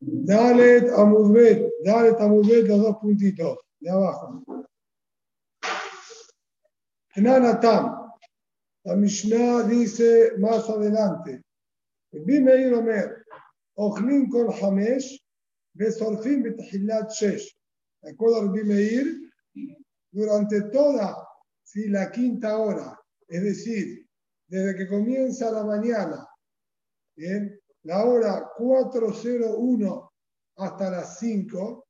Dalet Amudbet, Dalet Amudbet, los dos puntitos de abajo. Nanatam, la Mishnah dice más adelante, Bimeir Omer, Ochlin Kol Hamesh, Besorfim Betahillat Shesh. ¿De acuerdo al Bimeir? Durante toda si la quinta hora, es decir, desde que comienza la mañana, bien, la hora 4.01 hasta las 5,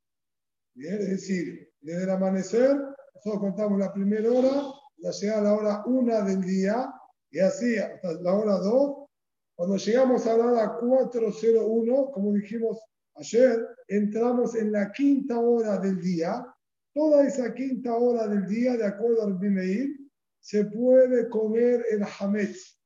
bien, es decir, desde el amanecer, nosotros contamos la primera hora, ya llega la hora 1 del día, y así hasta la hora 2. Cuando llegamos a la hora 4.01, como dijimos ayer, entramos en la quinta hora del día. Toda esa quinta hora del día, de acuerdo al Bimeir, se puede comer el hametz.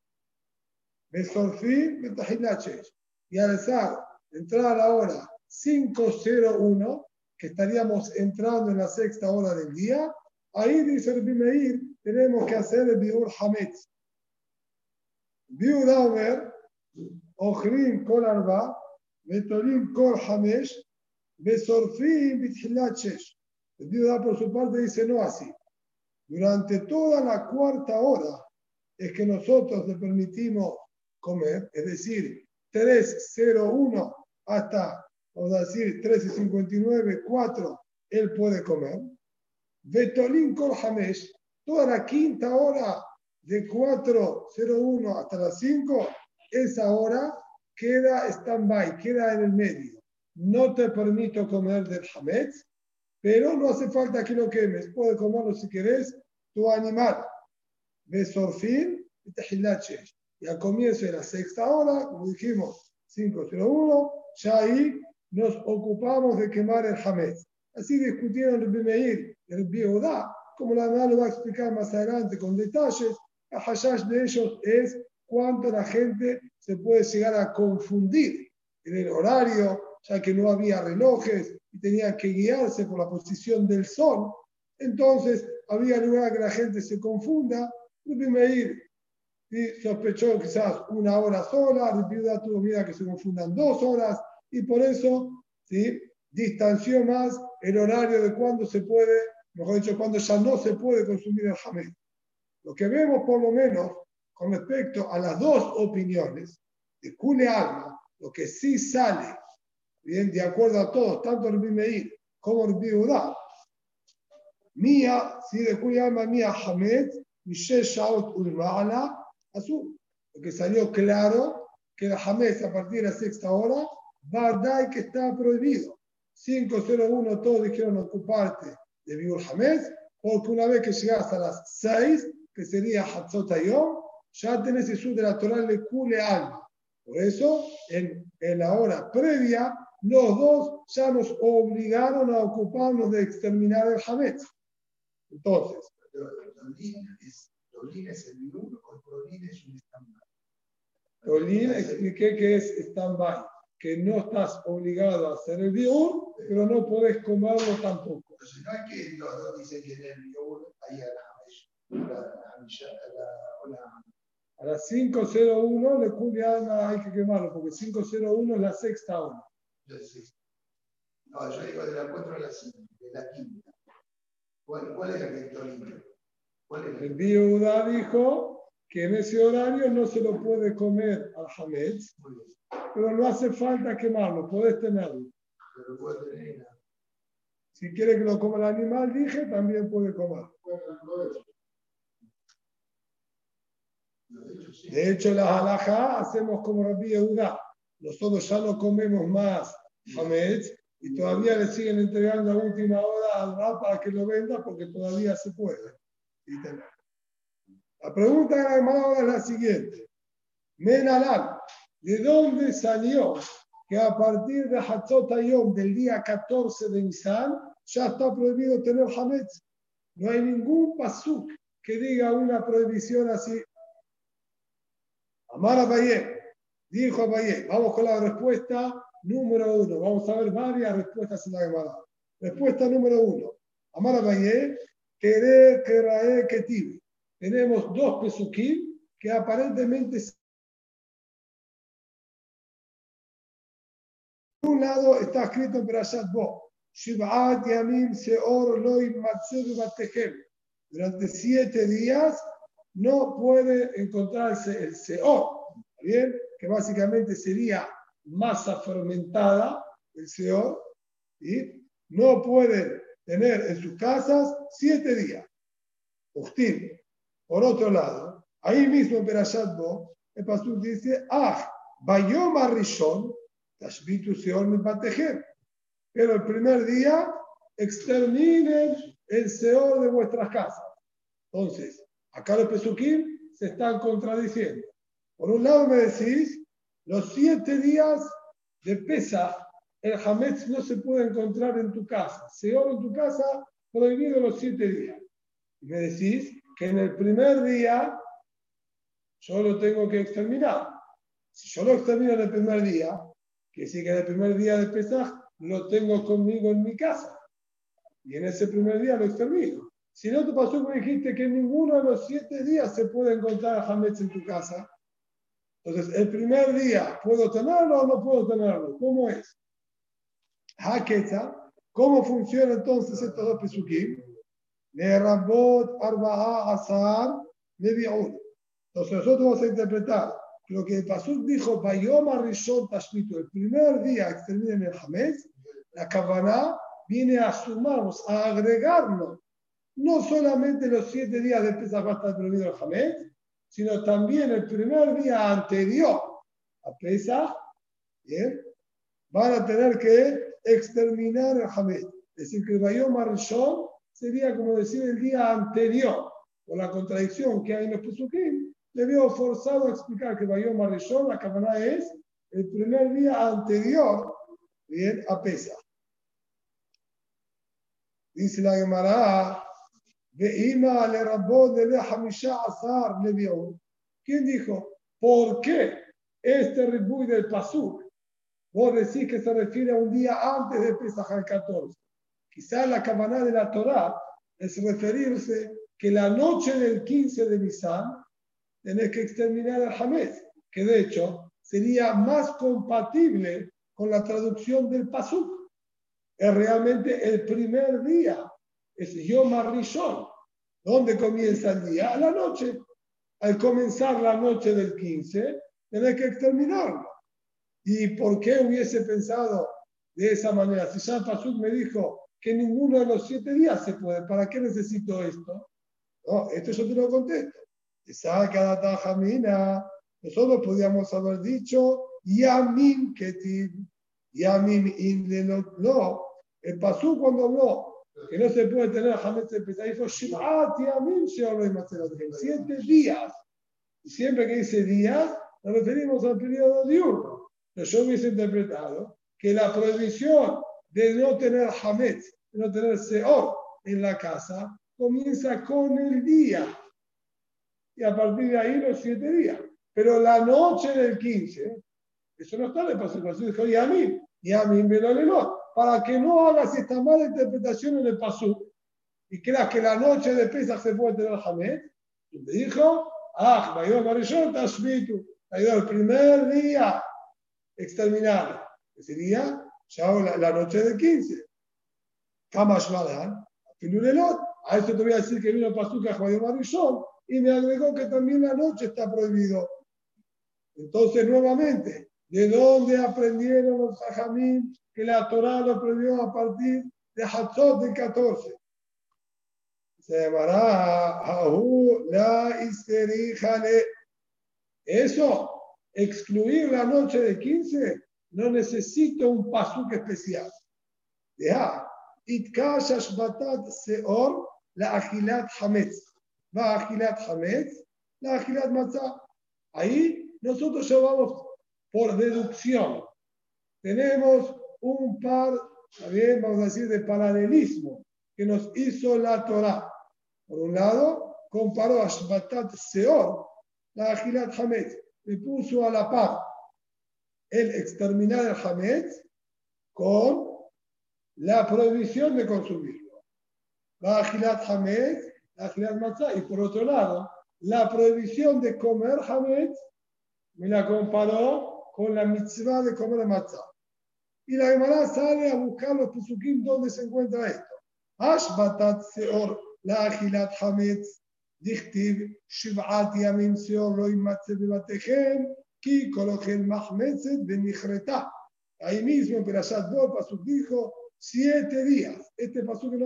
Besorfim, betahilaches. Y al azar, entrar a la hora 5.01, que estaríamos entrando en la sexta hora del día, ahí dice el Bimeir, tenemos que hacer el biur hametz. Biur Daumer, Ochrim kol arba, Betolim kol hamesh, Besorfim bithilaches. El biur por su parte dice no así. Durante toda la cuarta hora es que nosotros le permitimos comer, es decir, 3.01 hasta, vamos a decir, 13.59, 4, él puede comer. Betolín Kol Hamesh, toda la quinta hora de 4.01 hasta las 5, esa hora queda stand-by, queda en el medio. No te permito comer del Hametz, pero no hace falta que lo quemes. Puedes comerlo si querés, tu animal. Besorfin y Tehilache. Y al comienzo de la sexta hora, como dijimos, 5.01, ya ahí nos ocupamos de quemar el Hametz. Así discutieron el Bimeir y el Biodá, como la verdad lo va a explicar más adelante con detalles. El hashash de ellos es cuánto la gente se puede llegar a confundir en el horario, ya que no había relojes y tenía que guiarse por la posición del sol. Entonces, había lugar que la gente se confunda. Meir ¿sí? sospechó quizás una hora sola, Ripiuda tuvo miedo a que se confundan dos horas y por eso ¿sí? distanció más el horario de cuándo se puede, mejor dicho, cuando ya no se puede consumir el jamés. Lo que vemos por lo menos con respecto a las dos opiniones de Kule Alma, lo que sí sale, bien, de acuerdo a todos, tanto el Bimeir como el Biudá, Mía, si de Kule Alma, Mía Hamed, Michel Shaot Ulma'ala, Azul. Lo que salió claro que el Hamed a partir de la sexta hora, Bardai que está prohibido. 501 todos dijeron ocuparte de Biur Hamed, porque una vez que llegas a las 6, que sería Hatzot Ayom, ya tenés el de la Torah le cule alma. Por eso, en, en, la hora previa, los dos ya nos obligaron a ocuparnos de exterminar el Hametz. Entonces. ¿Tolín es el biur o Tolín es un stand-by? Tolín expliqué que es stand-by, que no estás obligado a hacer el biur, pero no podés comerlo tampoco. Entonces, no es que los dos dicen que en el biur ahí a la a las 5.01 le cubre alma, hay que quemarlo, porque 5.01 es la sexta hora. No, yo digo de la 4 a la 5, de la quinta. ¿Cuál, cuál es la que está limpio? El viuda dijo que en ese horario no se lo puede comer al Hametz, pero no hace falta quemarlo, puedes tenerlo. Pero puede tener. Si quiere que lo coma el animal, dije, también puede comer. De hecho, la halajá hacemos como Rabbi Yehuda. Nosotros ya no comemos más Hametz y todavía le siguen entregando a última hora al Rab para que lo venda porque todavía se puede. La pregunta de la es la siguiente. Menalam, ¿de dónde salió que a partir de Hatzot Ayom del día 14 de Nisan ya está prohibido tener Hametz? No hay ningún pasuk que diga una prohibición así. Amar Abaye, dijo Abaye, vamos con la respuesta número uno. Vamos a ver varias respuestas en la Gemara. Respuesta número uno. Amar Abaye, querer, querae, tibi. Tenemos dos pesukim que aparentemente un lado está escrito en Perashat Bo, Shiv'at Yamim Seor Loi Batejem. Durante siete días no puede encontrarse el Seor, ¿bien? Que básicamente sería masa fermentada, el Seor, y no puede tener en sus casas siete días. Justín. Por otro lado, ahí mismo en Perashat Bo, el pastor dice, ah, Bayoma Rishon, Tashbitu Seor mi Pero el primer día exterminen el Seor de vuestras casas. Entonces, acá los Pesukim se están contradiciendo. Por un lado me decís, los siete días de pesa, el Hametz no se puede encontrar en tu casa. Seor en tu casa, prohibido los siete días. Y me decís que en el primer día yo lo tengo que exterminar. Si yo lo extermino en el primer día, que sí que en el primer día de Pesaj lo tengo conmigo en mi casa. Y en ese primer día lo extermino. Si no te pasó que dijiste que ninguno de los siete días se puede encontrar Hametz en tu casa, entonces el primer día, ¿puedo tenerlo o no puedo tenerlo? ¿Cómo es? ¿Cómo funciona entonces estos dos pesukim? Rabot, Arba'a, Azar, Levi'un. Entonces nosotros vamos a interpretar lo que Pasuk dijo, Bayoma Rishon Tashmitu, el primer día exterminen el Hametz, la Kavaná viene a sumarnos, a agregarnos, no solamente los siete días de Pesach va a estar prohibido el Hametz, sino también el primer día anterior a Pesach, ¿bien? van a tener que exterminar el Hametz. Es decir, que el Bayoma Rishon sería como decir el día anterior, por la contradicción que hay en los Pesukim, le veo forzado a explicar que Bayom Marishon, la cámara es el primer día anterior bien, a Pesa. Dice la Gemara, Veima le rabó de Hamisha Azar le ¿Quién dijo? ¿Por qué este ribuy del Pasuk? Vos decís que se refiere a un día antes de Pesach al 14. Quizás la cabana de la Torah es referirse que la noche del 15 de Nisan tenés que exterminar al Hametz, que de hecho sería más compatible con la traducción del Pasuk. Es realmente el primer día, es Yom Rishon. ¿Dónde comienza el día? A la noche. Al comenzar la noche del 15, tenés que exterminarlo. ¿Y por qué hubiese pensado de esa manera? Si ya Pasuk me dijo que ninguno de los siete días se puede, ¿para qué necesito esto? No, esto yo te lo contesto. Saca jamina. Nosotros podíamos haber dicho Yamim Ketiv, Yamim no. El Pasú cuando habló que no se puede tener Hametz de Pesach, dijo Shivat Yamim Siete días. Y siempre que dice días, nos referimos al periodo diurno. Yo hubiese interpretado que la prohibición de no tener Hametz, de no tener Seor en la casa, comienza con el día y a partir de ahí los siete días. Pero la noche del 15, eso no está el paso. Dijo, y a mí, y a mí me lo Para que no hagas esta mala interpretación en el paso y creas que la noche de Pesach se puede tener Hamed, le dijo, ah, Mayor Marishon Tashmitu, el primer día exterminado, que sería ya la, noche del 15. Kamash Madan, a esto te voy a decir que vino Pasuca Mayor Marishon, y me agregó que también la noche está prohibido. Entonces, nuevamente, ¿de dónde aprendieron los sajamín que la Torah lo prohibió a partir de Hatzot del 14? Se llamará Ahu la Eso, excluir la noche de 15, no necesita un pasuk especial. Ya, Itkashash batat seor la agilat hametz va Agilat Hametz, la Agilat Matzah. Ahí nosotros ya vamos por deducción. Tenemos un par, también vamos a decir, de paralelismo que nos hizo la Torah. Por un lado, comparó a Shbatat Seor, la Agilat Hametz, y puso a la par el exterminar el Hametz con la prohibición de consumirlo. La Agilat Hametz y por otro lado, la prohibición de comer Hametz me la comparó con la mitzvah de comer matzah. Y la Gemara sale a buscar los pesukim donde se encuentra esto. Ashbatat seor la agilat hametz seor ki kolochen mahmetzet benichreta. Ahí mismo dijo, siete días, este que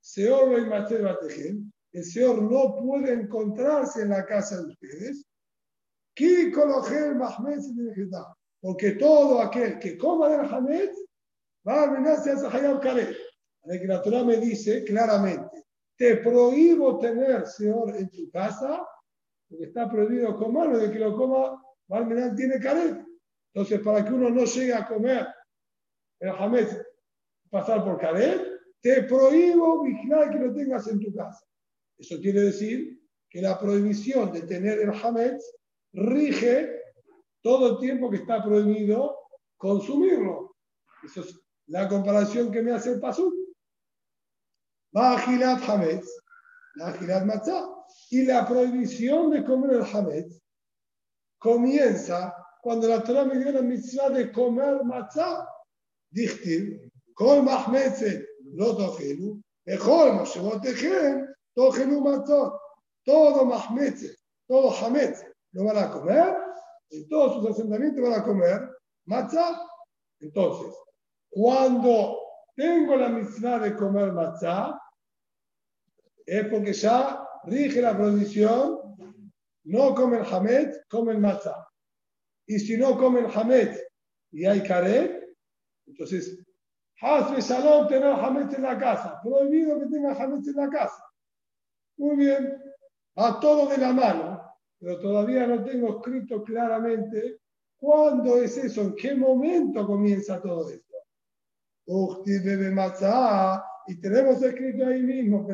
seor lo el Señor no puede encontrarse en la casa de ustedes, benichreta porque todo aquel que coma del Hametz va a arruinarse a Hayab Karet. que la me dice claramente, te prohíbo tener Señor en tu casa, porque está prohibido comerlo, de que lo coma, va tiene Karet. Entonces, para que uno no llegue a comer el Hametz, pasar por Karet, te prohíbo vigilar que lo tengas en tu casa. Eso quiere decir que la prohibición de tener el Hametz rige todo el tiempo que está prohibido consumirlo. Esa es la comparación que me hace el Pasuk. Bajilat Hametz, la Matzah. Y la prohibición de comer el Hametz comienza cuando la Torah me dio la mitzvah de comer matzah. Dichtiv, kol mahmetzet lo tochelu, echol moshevotechem tochelu matzot. Todo mahmetzet, todo hametz lo van a comer en todos sus asentamientos van a comer matzah. Entonces, cuando tengo la mitzvah de comer matzah, es porque ya rige la prohibición, no comen hamet, comen matzah. Y si no comen hamet y hay karet, entonces, hazme salón tener hamet en la casa. Prohibido que tenga hamet en la casa. Muy bien, a todo de la mano pero todavía no tengo escrito claramente cuándo es eso, en qué momento comienza todo esto. Y tenemos escrito ahí mismo,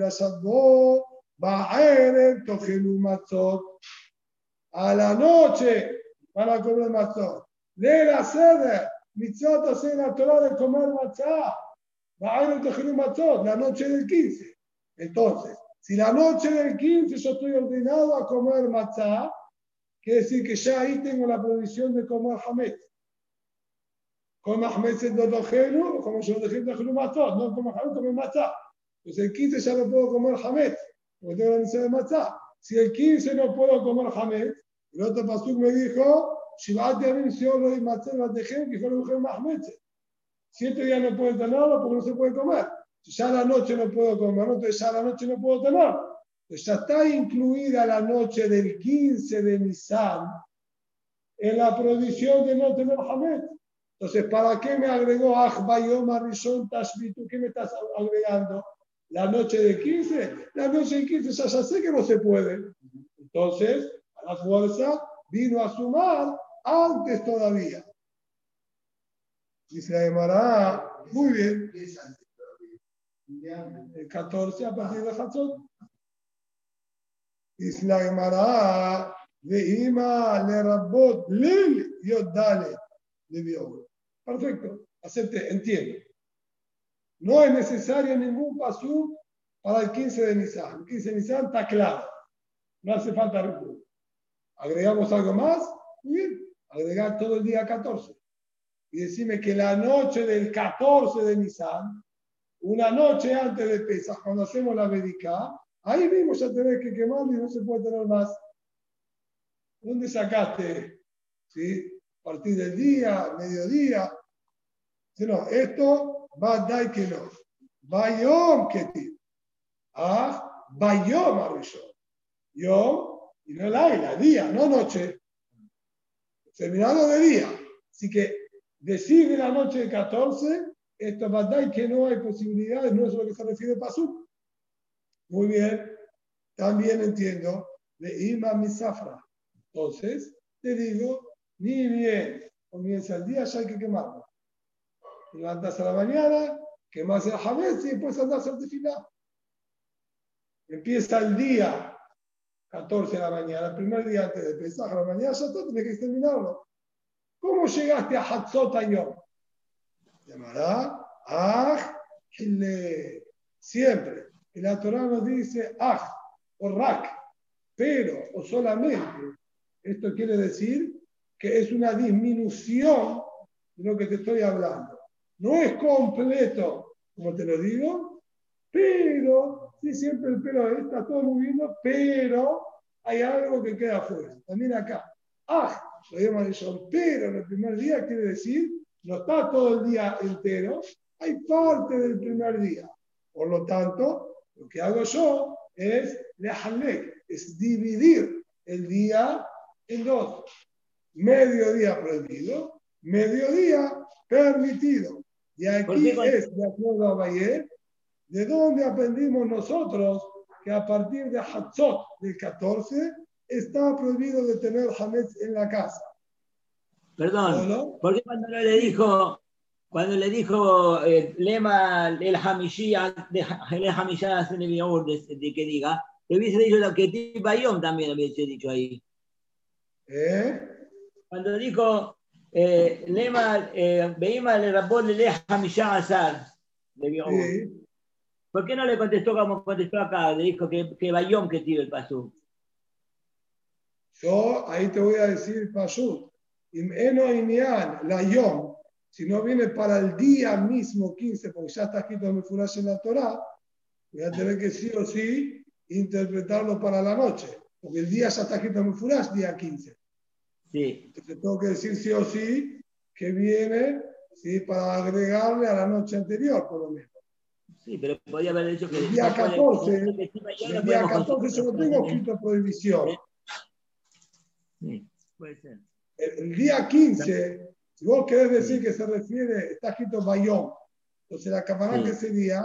a la noche para comer matzot. Lee la sede, mitzvot hacer la Torah de comer matzah. La noche del 15. Entonces, si la noche del 15 yo estoy ordenado a comer matzah, quiere decir que ya ahí tengo la prohibición de comer hamet. Comer hamet en dodogenu, como dejé de matzah, no comer hamet, comer matzah. Pues el 15 ya no puedo comer hamet, porque tengo la necesidad de matzah. Si el 15 no puedo comer hamet, el otro pastor me dijo, Shivat Yamim Siolo y Matzah Batejem, que fue la mujer Mahmet. Siete días no pueden tenerlo porque no se puede comer ya la noche no puedo comer, entonces ya la noche no puedo tener. Entonces ya está incluida la noche del 15 de Nisan en la prohibición de no tener Hamed. Entonces, ¿para qué me agregó Ahbayom Arishon Tashbitu? ¿Qué me estás agregando? La noche del 15. La noche del 15 ya, ya sé que no se puede. Entonces, a la fuerza vino a sumar antes todavía. Dice la muy bien el 14 a partir de Hatzot. Dice la Gemara, Veima le rabot lil yodale de Perfecto, acepte, entiendo. No es necesario ningún pasú para el 15 de Nisan. El 15 de Nisan está claro. No hace falta recurso. ¿Agregamos algo más? Muy bien. Agregar todo el día 14. Y decime que la noche del 14 de Nisan una noche antes de Pesach, cuando hacemos la médica, ahí mismo ya tenés que quemar y no se puede tener más. ¿Dónde sacaste? ¿Sí? A partir del día, mediodía. No, esto va a dar que no. Bayom ti. Ah, bayom arishon. Yo, y no la la día, no noche. Terminado de día. Así que decide la noche de 14 esto es que no hay posibilidades, no es lo que se refiere a Pasuk. Muy bien, también entiendo de Ima Misafra. Entonces, te digo, ni bien comienza el día, ya hay que quemarlo. Levantas a la mañana, quemas el jamés y después andas a desfilar. Empieza el día 14 de la mañana, el primer día antes de empezar a la mañana, ya todo tienes que exterminarlo. ¿Cómo llegaste a Hatzot Ayom? llamará Aj Siempre. Y la Torah nos dice Aj o Rak, pero o solamente. Esto quiere decir que es una disminución de lo que te estoy hablando. No es completo, como te lo digo, pero, sí, siempre el pero está todo bien, pero hay algo que queda afuera. También acá. Ah, lo llaman eso, pero en el primer día quiere decir, no está todo el día entero, hay parte del primer día. Por lo tanto, lo que hago yo es es dividir el día en dos. Mediodía prohibido, mediodía permitido. Y aquí es, de acuerdo a Bayer, de dónde aprendimos nosotros que a partir de Hatzot del 14 está prohibido de tener Hametz en la casa. Perdón, ¿por qué cuando le dijo, cuando le dijo eh, Lema el Hamishia, el Hamishia de, de que diga, le hubiese dicho lo que Bayom también lo hubiese dicho ahí. ¿Eh? Cuando dijo eh, Lema, eh, Beima le rapó le Hamishia Azar, de ¿Por qué no le contestó como contestó acá? Le dijo que, que Bayom que tire el pasú. Yo ahí te voy a decir pasú. Eno la Yom, si no viene para el día mismo 15, porque ya está escrito en Furash en la Torah, voy a tener que sí o sí interpretarlo para la noche, porque el día ya está escrito en Furash, día 15. Sí. Entonces tengo que decir sí o sí que viene ¿sí? para agregarle a la noche anterior, por lo menos. Sí, pero podría haber dicho que... El día 14, el día 14 yo no tengo escrito prohibición. Sí, puede ser. El, día 15, si vos querés decir que se refiere, está escrito Bayón, entonces la camarada que sería,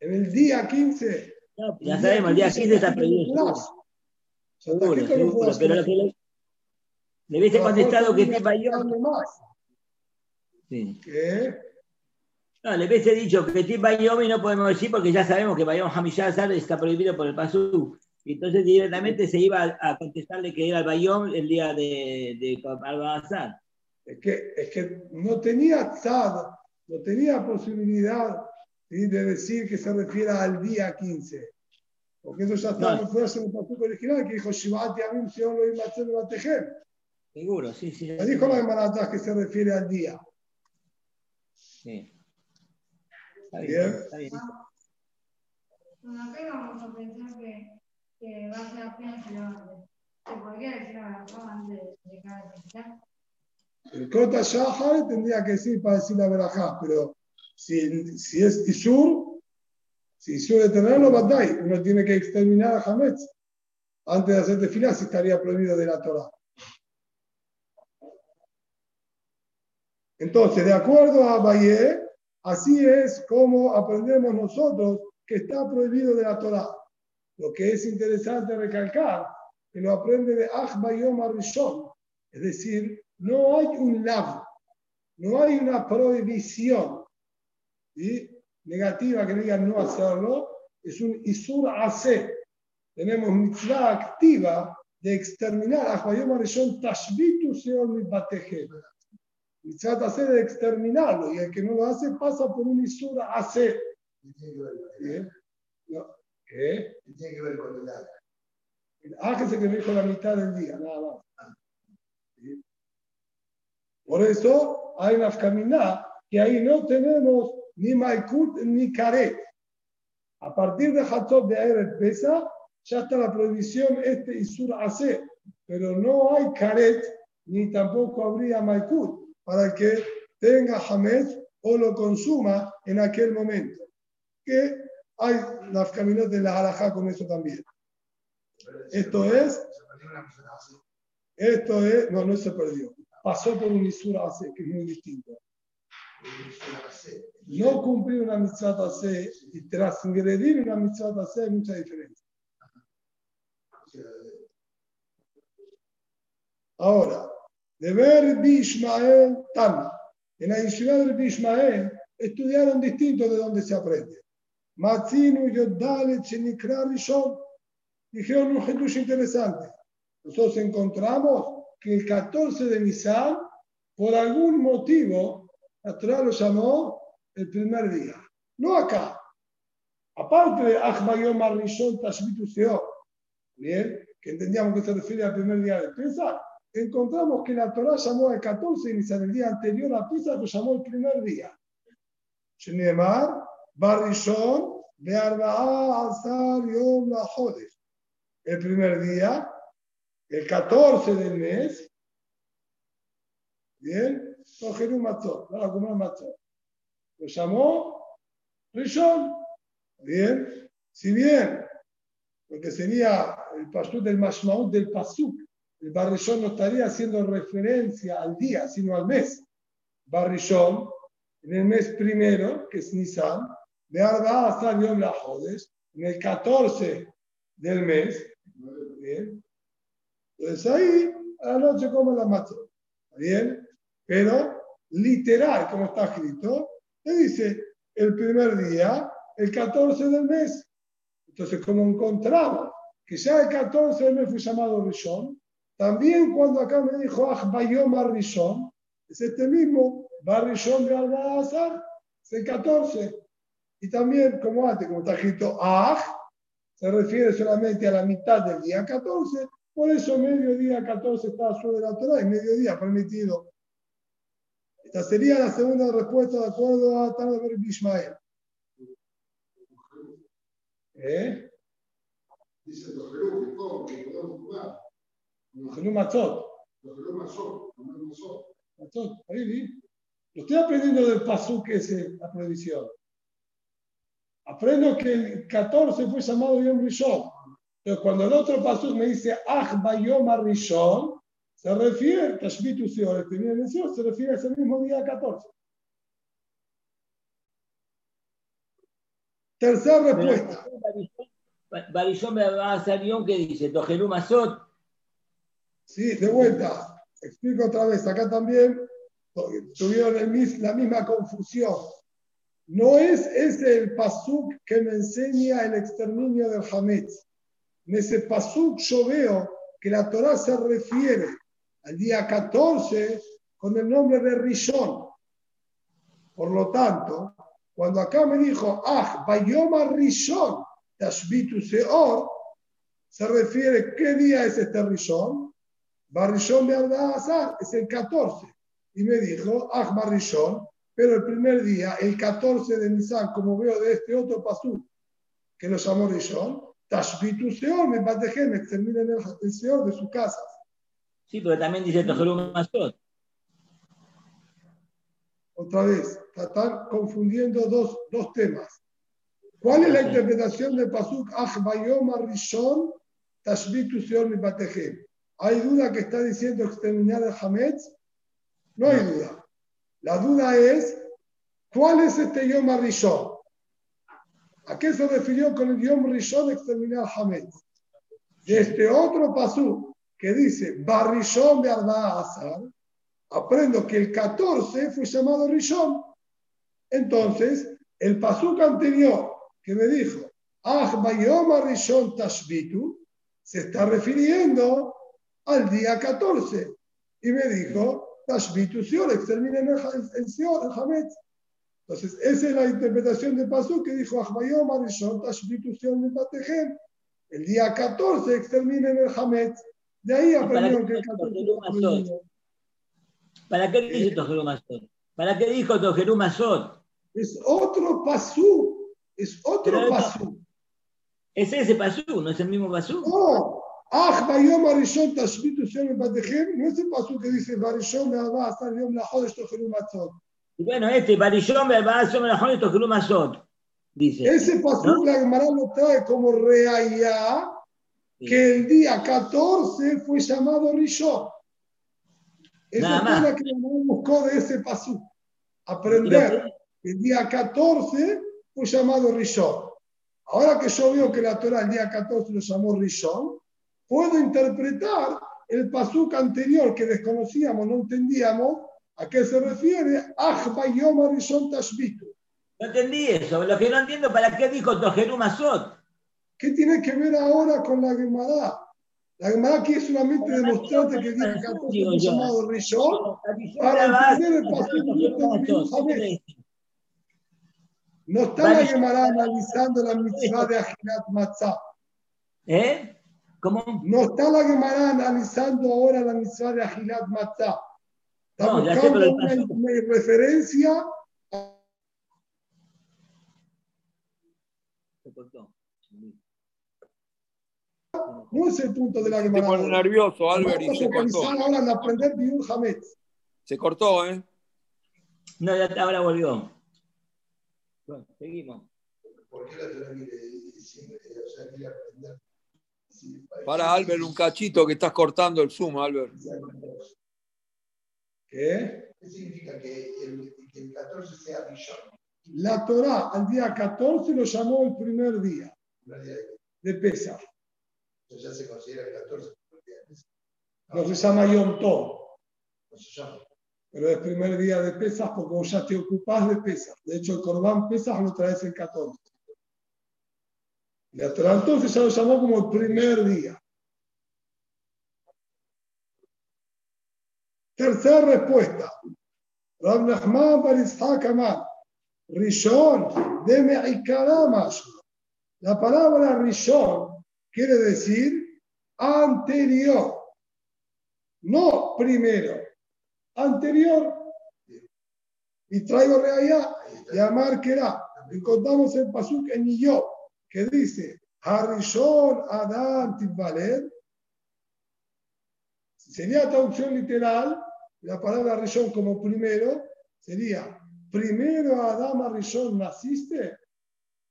en el día 15... ya sabemos, el día 15 está prohibido. Seguro, seguro, pero lo que le, hubiese contestado que es Bayón... Sí. ¿Qué? No, le hubiese dicho que Tim Bayom y no podemos decir porque ya sabemos que Bayom Hamishazar está prohibido por el Pasú. Entonces directamente se iba a contestarle que era el Bayom el día de, de Al-Bazar. Es que, es que no tenía tzad, no tenía posibilidad de decir que se refiera al día 15. Porque eso ya estaba no. en el Pasú original que dijo Shivati Amim Seon lo Imatzen Batejem. Seguro, sí, sí. Me dijo la Gemara que se refiere al día. Sí. Está bien. Está bien. Acá vamos a pensar que, que va a ser apenas el orden. ¿Se podría decir a la antes de cada fecha? El Kota Shahar tendría que decir para decir la verajá, pero si, si es Isur, si Isur de tenerlo, Badai, uno tiene que exterminar a Hametz antes de hacer desfilar si estaría prohibido de la Torah. Entonces, de acuerdo a Bayer, Así es como aprendemos nosotros que está prohibido de la Torah. Lo que es interesante recalcar, que lo aprende de Yom Arishon. Es decir, no hay un lav, no hay una prohibición negativa que diga no hacerlo, es un isur hace. Tenemos mitzvah activa de exterminar Yom Arishon tashbitu seon mi y trata hacer de exterminarlo, y el que no lo hace pasa por un isura hacer. ¿Qué ¿Qué? tiene que ver con el ángel? El ángel se que con la mitad del día, nada más. Por eso hay una caminá que ahí no tenemos ni Maikut ni Karet. A partir de Hatzot de Eretz Pesa, ya está la prohibición este Isur hacer, pero no hay Karet ni tampoco habría Maikut para que tenga Hamed o lo consuma en aquel momento. Que hay las caminos de la halajá con eso también. Esto es, esto es, no, no se perdió. Pasó por un Isura que es muy distinto. No cumplir una mitzvah hace y transgredir una mitzvah hace hay mucha diferencia. Ahora, de ver Bishmael Tana. En la yeshiva del Bishmael estudiaron distinto de donde se aprende. Matzinu Yodale Chenikra Rishon. Dijeron un ejemplo interesante. Nosotros encontramos que el 14 de Nisan, por algún motivo, Torah lo llamó el primer día. No acá. Aparte de Achmayom Arishon Tashbitu Bien, que entendíamos que se refiere al primer día de Pesach encontramos que la Torah llamó al 14 de Nisan, el día anterior a Pisa, lo llamó el primer día. Shenemar, Barrishon, Bearba'a, Azar, Yom, La Jodes. El primer día, el 14 del mes, bien, Tojeru Matzot, la comer Matzot. Lo llamó Rishon, bien, si bien, porque sería el pasuk del Mashmaut del Pasuk, el Barrishon no estaría haciendo referencia al día, sino al mes. Barrishon, en el mes primero, que es Nisan, de Arba hasta Yom la Jodes, en el 14 del mes. Bien. Entonces ahí, a la noche come la mató. Bien. Pero literal, como está escrito, le dice el primer día, el 14 del mes. Entonces, como encontramos que ya el 14 del mes fue llamado Rishon, también cuando acá me dijo Bayom Rishon, es este mismo, Barrishon de Al-Azar, es el 14. Y también, como antes, como está escrito Ah, se refiere solamente a la mitad del día 14, por eso mediodía 14 está sobre la Torah y mediodía permitido. Esta sería la segunda respuesta de acuerdo a Tanaber Bishmael. ¿Eh? Dice los que podemos jugar. Lo Matzot. Matzot. Ahí vi. Lo estoy aprendiendo del Pasuk ese, la prohibición. Aprendo que el 14 fue llamado Yom Rishon. Pero cuando el otro Pasuk me dice Ach Bayom Rishon, se refiere, Tashbitu Seor, el se refiere a ese mismo día 14. Tercera respuesta. Barishon me va a hacer que dice, Tojeru Masot, Sí, de vuelta. Explico otra vez. Acá también tuvieron la misma confusión. No es ese el pasuk que me enseña el exterminio del Hametz. En ese pasuk yo veo que la Torah se refiere al día 14 con el nombre de Rishon. Por lo tanto, cuando acá me dijo, ah, Bayoma Rishon, Tashbitu Seor, se refiere qué día es este Rishon, Barrishon de Azar es el 14. Y me dijo, ah, Barrishon, pero el primer día, el 14 de Nisan, como veo de este otro pasú, que lo llamó Rishon, Tashbitu Seor, me patejé, me exterminen el, el Seor de su casa. Sí, pero también dice Tojerum Masot. Otra vez, están confundiendo dos, dos temas. ¿Cuál es la interpretación del pasuk Ah, Bayom Rishon, Tashbitu Seor, me patejé? ¿Hay duda que está diciendo exterminar el Hametz? No hay duda. La duda es, ¿cuál es este Yom Rishon? ¿A qué se refirió con el Yom Rishon de exterminar el Hametz? De este otro pasú que dice Barrishon de Azar, aprendo que el 14 fue llamado Rishon. Entonces, el pasú anterior que me dijo, Ah, Rishon Tashbitu, se está refiriendo al día 14 y me dijo, Tashbitu Sior, exterminen el, el el Hametz. Entonces, esa es la interpretación de Pasú que dijo Ahmayom Arishon, Tashbitu Sior Mipatejem. El día 14 exterminen el Hametz. De ahí aprendieron que el 14 ¿Para qué dice Tojeru Masot? ¿Para qué dijo Tojeru Masot? Es otro pasú. Es otro pasú. Es ese pasú, no es el mismo pasú. No, Ah, Bayom Arishon Tashbitu Shem Batejem, no es el paso que dice Barishon me va a estar Yom Lajodesh Tojeru Matzot. Bueno, este Barishon me va a estar Yom Lajodesh Tojeru Matzot. Dice. Ese paso ¿no? la Gemara lo trae como reaya que el día 14 fue llamado Rishon. Esa es la que la buscó de ese paso. Aprender que el día 14 fue llamado Rishon. Ahora que yo veo que la Torah el día 14 lo llamó Rishon, puedo interpretar el pasuk anterior que desconocíamos, no entendíamos, a qué se refiere. No entendí eso, lo que no entiendo, ¿para qué dijo Tojeru Masot? ¿Qué tiene que ver ahora con la Gemara? La Gemara quiere solamente demostrarte que día 14 fue llamado Rishon para entender el pasuk No está la Gemara analizando la mitzvah de Ajinat Matzah. ¿Eh? ¿Cómo? No está la Gemara analizando ahora la mitzvah de Agilat Matzah. Está No, ya sé, pero una, una referencia. Se cortó. No es el punto de la Se Gemara. pone ahora. nervioso, Albert, y a se cortó. ahora en aprender Biur Hametz. Se cortó, ¿eh? No, ya ahora volvió. Bueno, seguimos. ¿Por qué la sea, quiere aprender? Para Albert, un cachito que estás cortando el Zoom, Albert. ¿Qué? ¿Qué significa que el, que el 14 sea Rishon? La Torah al día 14 lo llamó el primer día de- Pesach. Entonces ya se considera el 14 primer día de Pesach. No se llama Yom Tov, No se llama. pero es primer día de Pesach porque vos ya te ocupás de Pesach. De hecho, el Corbán Pesach lo traes el 14. La Torah entonces ya lo llamó como el primer día. Tercera respuesta. Rab Nachman bar. Rishon de Me'ikaramash. La palabra Rishon quiere decir anterior. No primero. Anterior. Y traigo de allá. Ahí está. Y Amar Kerá. Encontramos el Pasuk en Niyot, que dice, Harishon Adam Tibbaler. Sería traducción literal, la palabra Rishon como primero, sería, primero Adam Arishon naciste.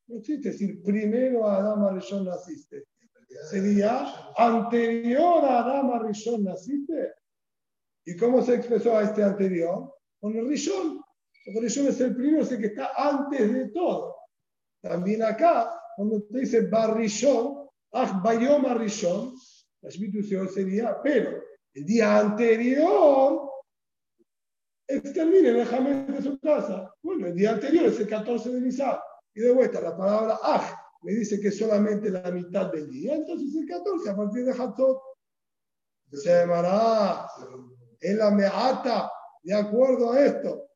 No existe decir, primero Adam Arishon naciste. Sería, anterior a Adam Arishon naciste. ¿Y cómo se expresó a este anterior? Con el Rishon. Porque Rishon es el primero, es el que está antes de todo. También acá, cuando te dice Barrishon, Ach Bayom Arishon, la institución sería, pero el día anterior, exterminen el de su casa. Bueno, el día anterior es el 14 de Nisan. Y de vuelta, la palabra Ach me dice que solamente la mitad del día, entonces el 14 a partir de Hatzot se llamará en la meata, de acuerdo a esto,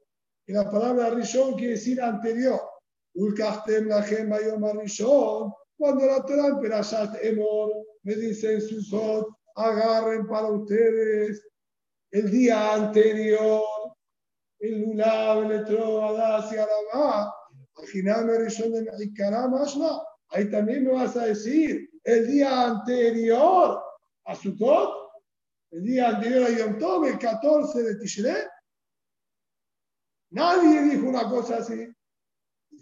que la palabra Rishon quiere decir anterior. Lachem bayom Rishon, cuando la Torah en Perashat Emor me dice en Sukkot, agarren para ustedes el día anterior, el Lulav, el Etro, Adas y Arabá, Ajiname Rishon de Mexicará, Mashma, ahí también me vas a decir el día anterior a Sukkot, el día anterior a Yom Tov, el 14 de Tishrei. Nadie dijo una cosa así.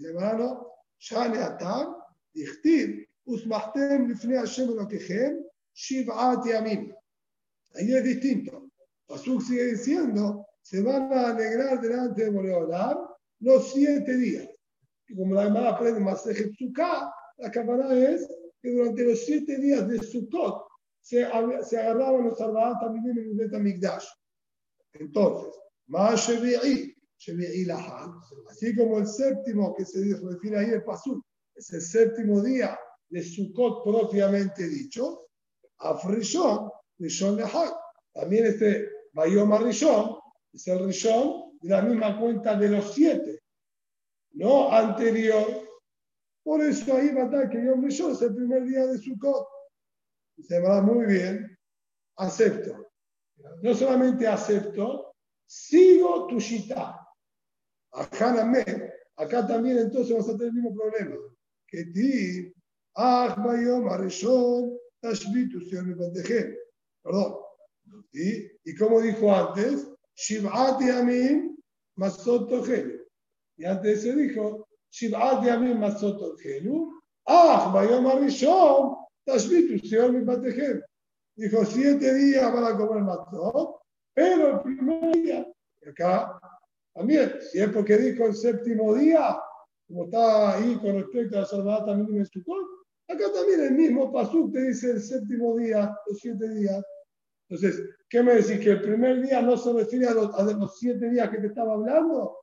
Dice, hermano, Shane Atam, Dichtiv, Usmachtem Lifnei Hashem Elokechem, Shiv'at Yamim. Ahí es distinto. Pasuk sigue diciendo, se van a alegrar delante de Boreolam los siete días. Y como la Gemara aprende más de la cámara es que durante los siete días de Sukkot se, se agarraban los Arbaat también en el Betamigdash. Entonces, más Shevi'i, así como el séptimo que se refiere ahí el Pasuk, es el séptimo día de Sukkot propiamente dicho, Afrishon, Rishon Lahal. También este Bayom Rishon es el Rishon de la misma cuenta de los siete, no anterior. Por eso ahí va a estar que Yom Rishon es el primer día de Sukkot. Se va muy bien, acepto. No solamente acepto, sigo tu shita. Ajaname. Acá también entonces vas a tener el mismo problema. Que ti, ah, bayom arishon, tashbitu, señor mi pantejem. Perdón. ¿Sí? Y como dijo antes, Shiv'at yamim masot tochelu. Y antes se dijo, Shiv'at yamim masot tochelu, ah, bayom arishon, tashbitu, señor mi pantejem. Dijo, siete días para comer matzot, pero el primer día, acá también, si es porque dijo el séptimo día, como está ahí con respecto a la salvada también en Sukkot, acá también el mismo pasuk te dice el séptimo día, los siete días. Entonces, ¿qué me decís? ¿Que el primer día no se refiere a los, a los siete días que te estaba hablando?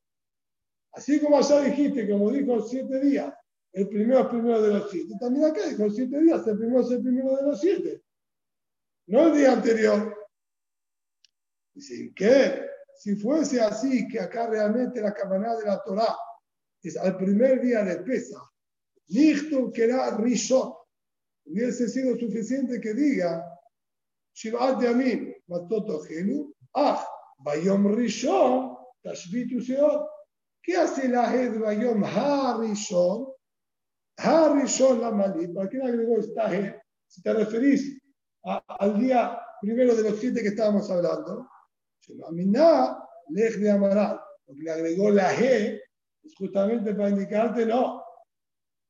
Así como allá dijiste, como dijo siete días, el primero es primero de los siete. También acá dijo siete días, el primero es el primero de los siete. No el día anterior. Dicen, ¿qué? Si fuese así, que acá realmente la campaná de la Torah es al primer día de Pesa, Lichtum que era Rishon. hubiese sido suficiente que diga, Shivat de Amim, Matoto Genu, Ah, Bayom Rishon, Tashbitu Seot. ¿Qué hace la Hed Bayom Harishon? Harishon la Malí. ¿Para qué agregó esta Hed? Si te referís al día primero de los siete que estábamos hablando, Aminá, Lej de Amaral. Porque le agregó la G, es justamente para indicarte no.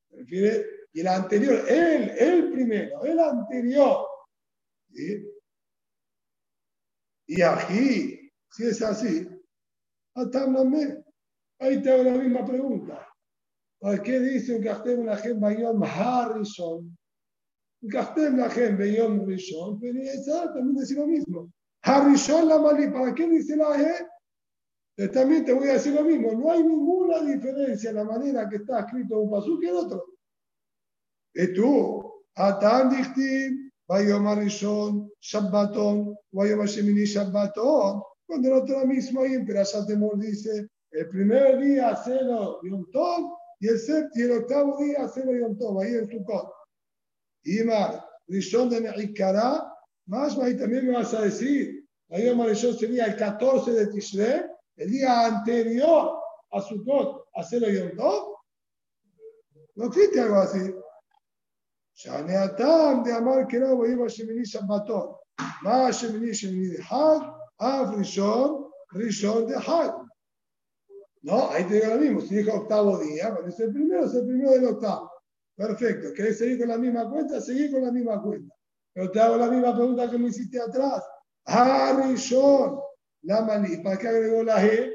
Se refiere, y el anterior, él, el primero, el anterior. ¿sí? Y aquí, si es así, atámname. Ahí te hago la misma pregunta. ¿Por qué dice un Kastem la Gem Bayom Harrison? Un Kastem la Gem Bayom Rishon, pero también dice lo mismo. Harrison la Mali, ¿para qué dice la G? También te voy a decir lo mismo. No hay ninguna diferencia en la manera que está escrito un pasú que el otro. Y tú, Atan Dichtim, Bayom Harrison, Shabbaton, Bayom Hashemini Shabbaton. Cuando el otro mismo ahí en Perashat Temor dice, el primer día cero Yom Tov y el, séptimo, y el octavo día cero Yom Tov, ahí en Sukkot. Y más, Rishon de Meikara, más ahí también me vas a decir, ahí Rishon sería el 14 de Tishrei, el día anterior a Sukkot, a cero Yom Tov. No existe algo así. שהנאתם דאמר כלא ויהי בשמיני שבתון. מה השמיני שמיני דחג? אף ראשון, ראשון דחג. No, ahí te digo lo mismo. Si dijo octavo día, cuando es el primero, es el primero del octavo. Perfecto. ¿Querés seguir con la misma cuenta? Seguir con la misma cuenta. Pero te hago la misma pregunta que me hiciste atrás. Harishon, la mani. ¿Para qué agregó la G?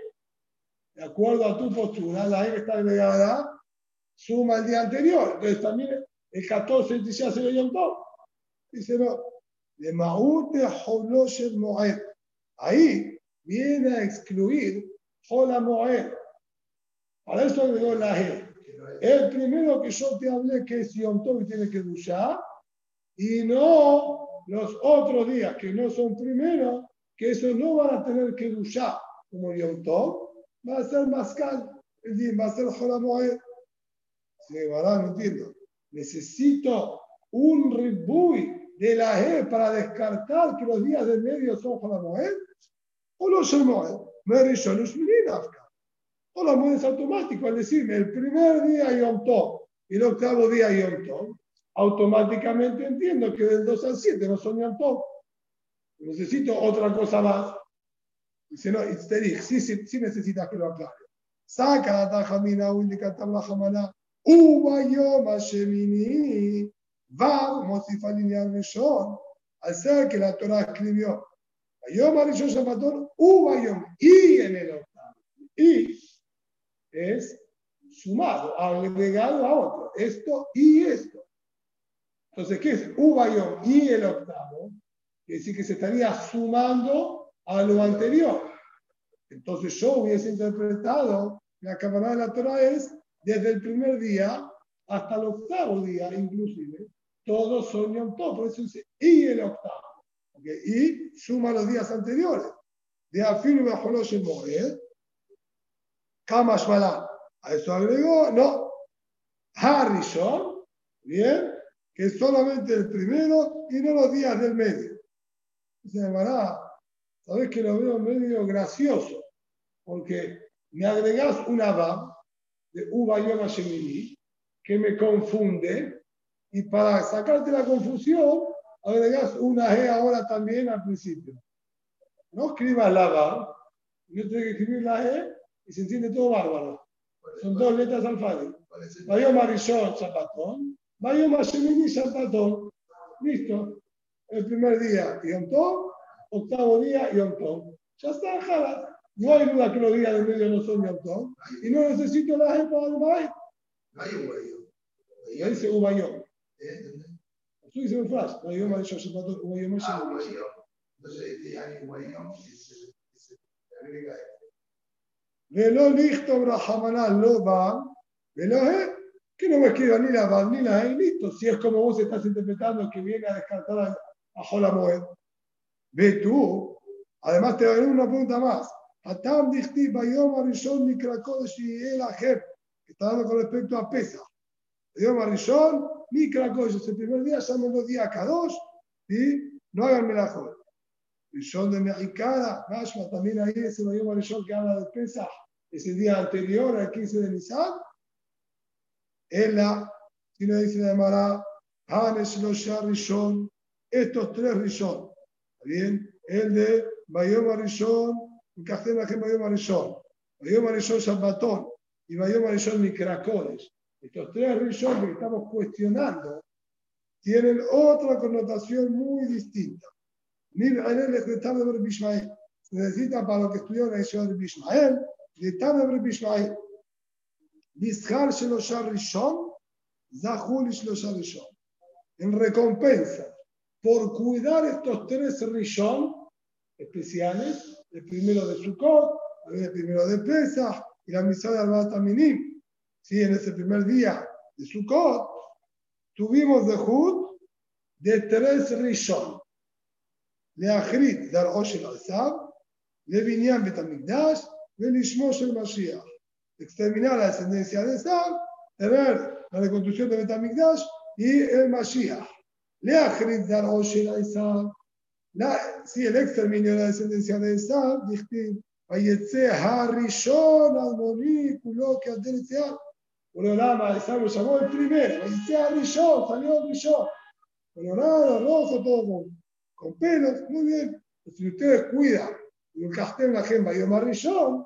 De acuerdo a tu postura, la que está agregada suma el día anterior. Entonces también el 14 ya se lo Yom Tov. Dice no. De Maúd de Holoshet Moed. Ahí viene a excluir Hola Moed. Para eso agregó la G. El primero que yo te hablé que es Yom Tov y tiene que duchar, y no los otros días que no son primeros, que esos no van a tener que duchar como Yom Tov, va a ser Mascal, va a ser Hola Moed. Sí, ¿verdad? No entiendo. Necesito un ribuy de la G para descartar que los días del medio son Hola Moed, o no son Moed. Merishon Ushminidavka. O la mueves automático, al decirme el primer día Yom Tov y el octavo día Yom Tov, automáticamente entiendo que del 2 al 7 no son Yom Tov. Necesito otra cosa más. Dice, no, sí, sí, sí necesitas que lo aclare. Saca la tajamina, indica tabla jamana, uva yom hashemini, va, mosifalini al rishon, al ser que la Torah escribió Yom Arishon Shabbaton, Ubayom, y en el octavo. Y es sumado, agregado a otro. Esto y esto. Entonces, ¿qué es Ubayom y el octavo? Quiere decir que se estaría sumando a lo anterior. Entonces yo hubiese interpretado la cámara de la Torah es desde el primer día hasta el octavo día, inclusive. Todos son Yom Tov, por eso dice y el octavo. Y suma los días anteriores. De afirme bajo los Moed. Kamashmala. A eso agregó, no. Harrison, bien, que es solamente el primero y no los días del medio. Se llamará, sabes que lo veo medio gracioso, porque me agregás una va de uva yoma shemini que me confunde, y para sacarte la confusión, agregas una G ahora también al principio. No escribas la va, yo tengo que escribir la E y se entiende todo bárbaro. Son dos letras alfabéticas. Vaya Marisol Zapatón, Vaya Masemini Zapatón. Listo. El primer día, Yom Tov, octavo día, Yom Tov. Ya está, Jara. No hay duda que los días del medio no son Yom Tov. Y no necesito la G para el Bay. No hay Ubayom. Y ahí dice Ubayom. ¿Eh? Tú dices un flash, Ubayom Marisol Zapatón, Ubayom Ah, Masemini. Ubayom. Entonces, este año Ubayom se agrega ולא לכתוב רחמנה לא בא, ולא ה', que no me escriba ni la Bab ni la E, listo. Si es como vos estás interpretando que viene a descartar a, a Jolamoed. Ve tú, además te voy a dar una pregunta más. Atam dichti bayom arishon nikra kodesh el ajem, está dando con respecto a Pesa. Bayom arishon mi cracollos, el primer día llámenlo día Kadosh, y no hagan melajot. Rishon de Mexicana, Mashma, también ahí ese Bayom Rishon que habla de Pesach, ese día anterior al 15 de Nisan. Ella, si no dice de Mara, Hanes Losha Rishon, estos tres Rishon. bien? El de Bayom Rishon, Cajén Ajem Bayom Rishon, Bayom Rishon Shabbatón y Bayom Rishon Mikrakodes. Estos tres Rishon que estamos cuestionando tienen otra connotación muy distinta. Se necesita para lo que estudió la Yeshiva de Bishmael, de de Bishmael. Nishar Shelosha Rishon, Zahul Shelosha Rishon. En recompensa por cuidar estos tres Rishon especiales, el primero de Sukkot, el primero de Pesach y la misa de Albat Aminim. Sí, en ese primer día de Sukkot tuvimos de Hud de tres Rishon. להחריד דרכו של עשיו, לבניין בית המקדש ולשמו של משיח. exterminar la descendencia de Esab, tener la reconstrucción de Betamigdash y el Mashiach. Le ajerizar Oshira Esab, si el exterminio de la descendencia de Esab, dichtim, Vayetze Harishon Admoni Kuló que Adelitea. Orolama Esab lo llamó el primero, Vayetze Harishon, salió el Rishon. Colorado, rojo, todo con, pelos, muy bien. Si ustedes cuidan, y un castel, una gema y un marrillón,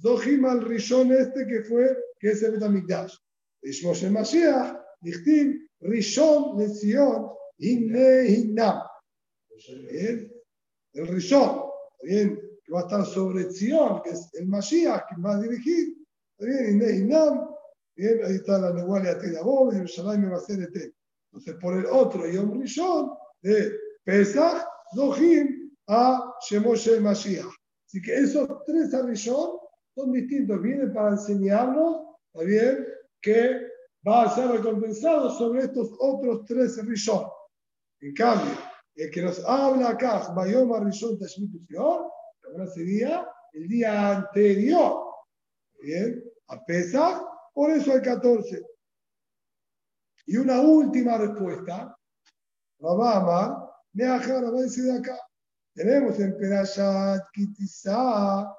Zohim al Rishon este que fue, que es el Betamikdash. Ishmosh el Mashiach, Dichtim, Rishon de Sion, Inne Hinnam. El Rishon, bien, que va a estar sobre Sion, que es el Mashiach, que va a dirigir. Bien, Inne Hinnam. Bien, ahí está la Negualia Tedabov, Yerushalayim me va a hacer el entonces, por el otro Yom Rishon de Pesach, Dohim a Shemoshe Mashiach. Así que esos tres Rishon son distintos, vienen para enseñarnos, ¿está bien? Que va a ser recompensado sobre estos otros tres Rishon. En cambio, el que nos habla acá, Bayom Rishon Tashmit ahora sería el día anterior, ¿bien? A Pesach, por eso el 14. Y una última respuesta, Rabá Amar, me va a decir de acá. Tenemos en Perashat Kitizá,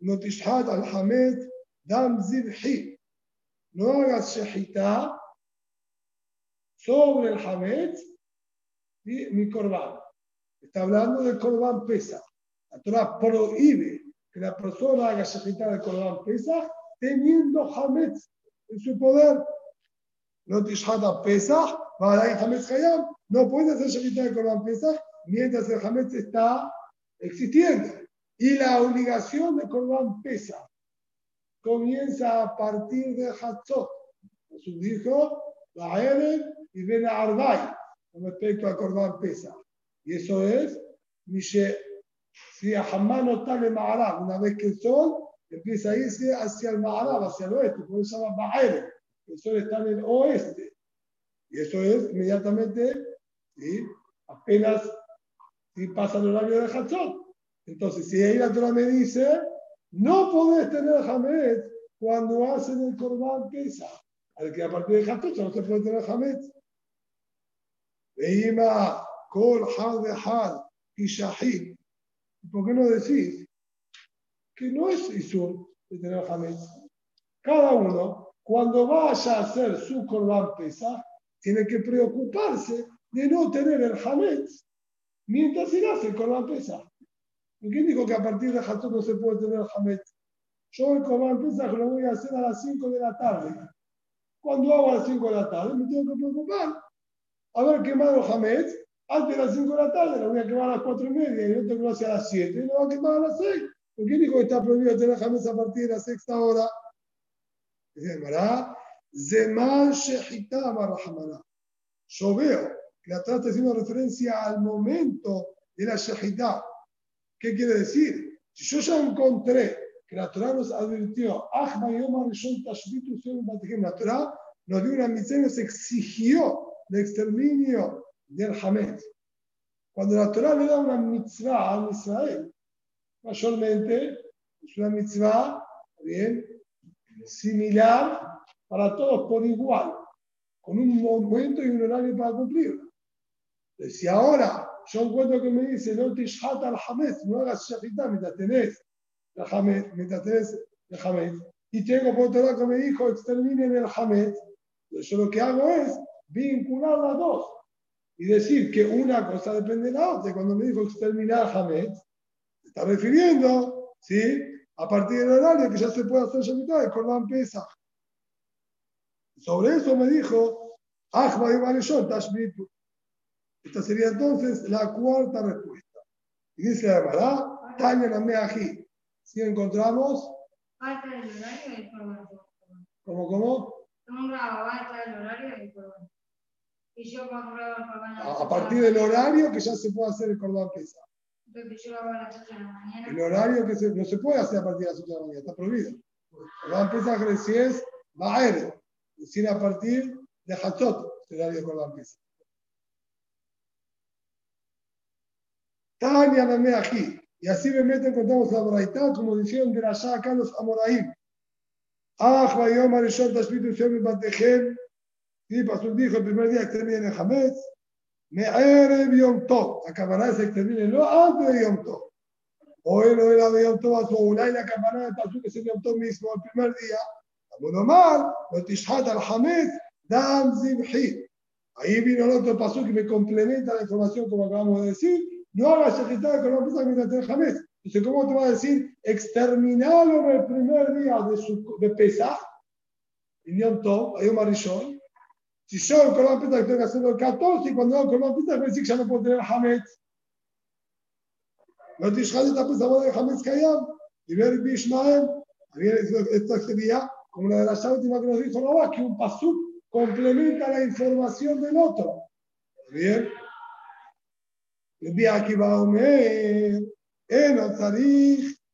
Notishat al-Hamed, Dam Zibhi. No hagas shehita sobre el Hamed y mi corbán. Está hablando del corbán pesa. La Torah prohíbe que la persona haga shehita del corbán pesa teniendo Hamed en su poder no Pesach, para Hametz Hayam, no puede hacer Shemita de Corban Pesach mientras el Hametz está existiendo. Y la obligación de Corban Pesach comienza a partir de Hatzot. Jesús dijo, Baelen y Ben Arbay, con respecto a Corban Pesach. Y eso es, si a Hamán no está en Maharab, una vez que el sol empieza a irse hacia el Maharab, hacia el oeste, por eso se llama el sol está en el oeste. Y eso es inmediatamente, ¿sí? apenas si pasa el horario de Hatzot. Entonces, si ahí la Torah me dice, no podés tener Hametz cuando hacen el Corban Pesa. Al que a partir de Hatzot no se puede tener Hametz. Veima, Kol, Had, Had, y Shahid. ¿Por qué no decís que no es Isur de tener Hametz? Cada uno cuando vaya a hacer su Corban Pesach, tiene que preocuparse de no tener el Hametz mientras se hace el Corban Pesach. quién dijo que a partir de Hatzot no se puede tener el Hametz? Yo el Corban Pesach lo voy a hacer a las 5 de la tarde. Cuando hago a las 5 de la tarde, me tengo que preocupar. Haber quemado Hametz antes de las 5 de la tarde, lo voy a quemar a las 4 y media y otro que lo hace a las 7 y lo va a quemar a las 6. ¿Por qué dijo que está prohibido tener Hametz a partir de la sexta hora? Dice Zeman Shehita Barrahamana. Yo veo que la está haciendo referencia al momento de la Shehita. ¿Qué quiere decir? Si yo ya encontré que la Torah nos advirtió, la Torah nos dio una misión, nos exigió el exterminio del Hamed. Cuando la Torah le da una mitzvah a Israel, mayormente es una mitzvah bien similar para todos por igual, con un momento y un horario para cumplirla. Si ahora yo encuentro que me dice, no te al Hamed, no hagas shahita mientras tenés el Hamed, mientras tenés el Hamed, y tengo por otro lado que me dijo, exterminen el Hamed, yo lo que hago es vincular las dos y decir que una cosa depende de la otra. Cuando me dijo exterminar Hamed, está refiriendo, ¿sí? A partir del horario que ya se puede hacer mitad de Corban Pesach. Sobre eso me dijo, Esta sería entonces la cuarta respuesta. Y dice la verdad, Tanya Nameaji. Si encontramos. Falta el horario del. ¿Cómo, cómo? Un falta el horario del Corban. Y yo cuando el Corban. A, a partir del horario que ya se puede hacer el Corban Pesach. Entonces yo lo hago a las 8 de la mañana. El horario que se, no se puede hacer a partir de las 8 de la mañana, está prohibido. Corban Pesach si es Baer, decir a partir de Hatzot, el horario de Corban Pesach. Tania me aquí. Y así me meten, contamos la Braitá, como dijeron de allá acá los Amoraim. Ah, Bayom Arishon Tashmitu Shem Batejem. Y Pastor dijo el primer día que termina en Hametz. Me Erev Yom Tov. La camarada se extermina no antes de Yom Tov. Hoy no era de Yom Tov a su y la camarada de Pastor que es el Yom Tov mismo el primer día. Amonomar, lo Tishhat al Hametz, Dam Zimhi. Ahí vino el otro paso que me complementa la información como acabamos de decir no hagas shejitá con la pesa mientras tenés jamés. Entonces, ¿cómo te va a decir exterminarlo en el primer día de, su, de Pesach? Y Yom Tov, hay un marillón. Si yo el Corban Pesach tengo que hacerlo el 14 y cuando hago el Corban Pesach me dice que ya no puedo tener Hametz. No te esta pesa de Hametz Kayam. Y ver Bishmael, esto sería como la de la última que nos dijo Rabá, que un pasuk complementa la información del otro. ¿Bien? El aquí va a Omer,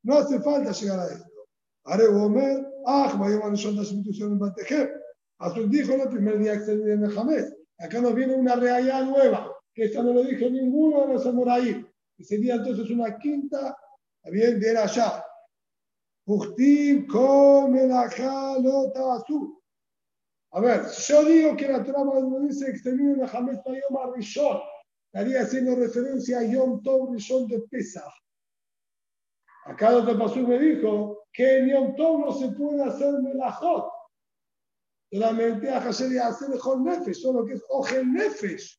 no hace falta llegar a esto. Haré Omer, ah, vaya a son las instituciones en Batejem. Azul dijo el primer día que se en el Acá nos viene una realidad nueva, que esta no lo dijo ninguno de los amoraí. Que sería entonces una quinta, bien, de allá. Uchtim, come la azul. A ver, yo digo que la trama dice que se viene en el Hamed Bayom Rishon estaría haciendo referencia a Yom Tov Rishon de Pesach. Acá otro pasú me dijo que en Yom Tov no se puede hacer melajot. Solamente a Hashem y hacer mejor nefesh, solo que es ojel nefesh.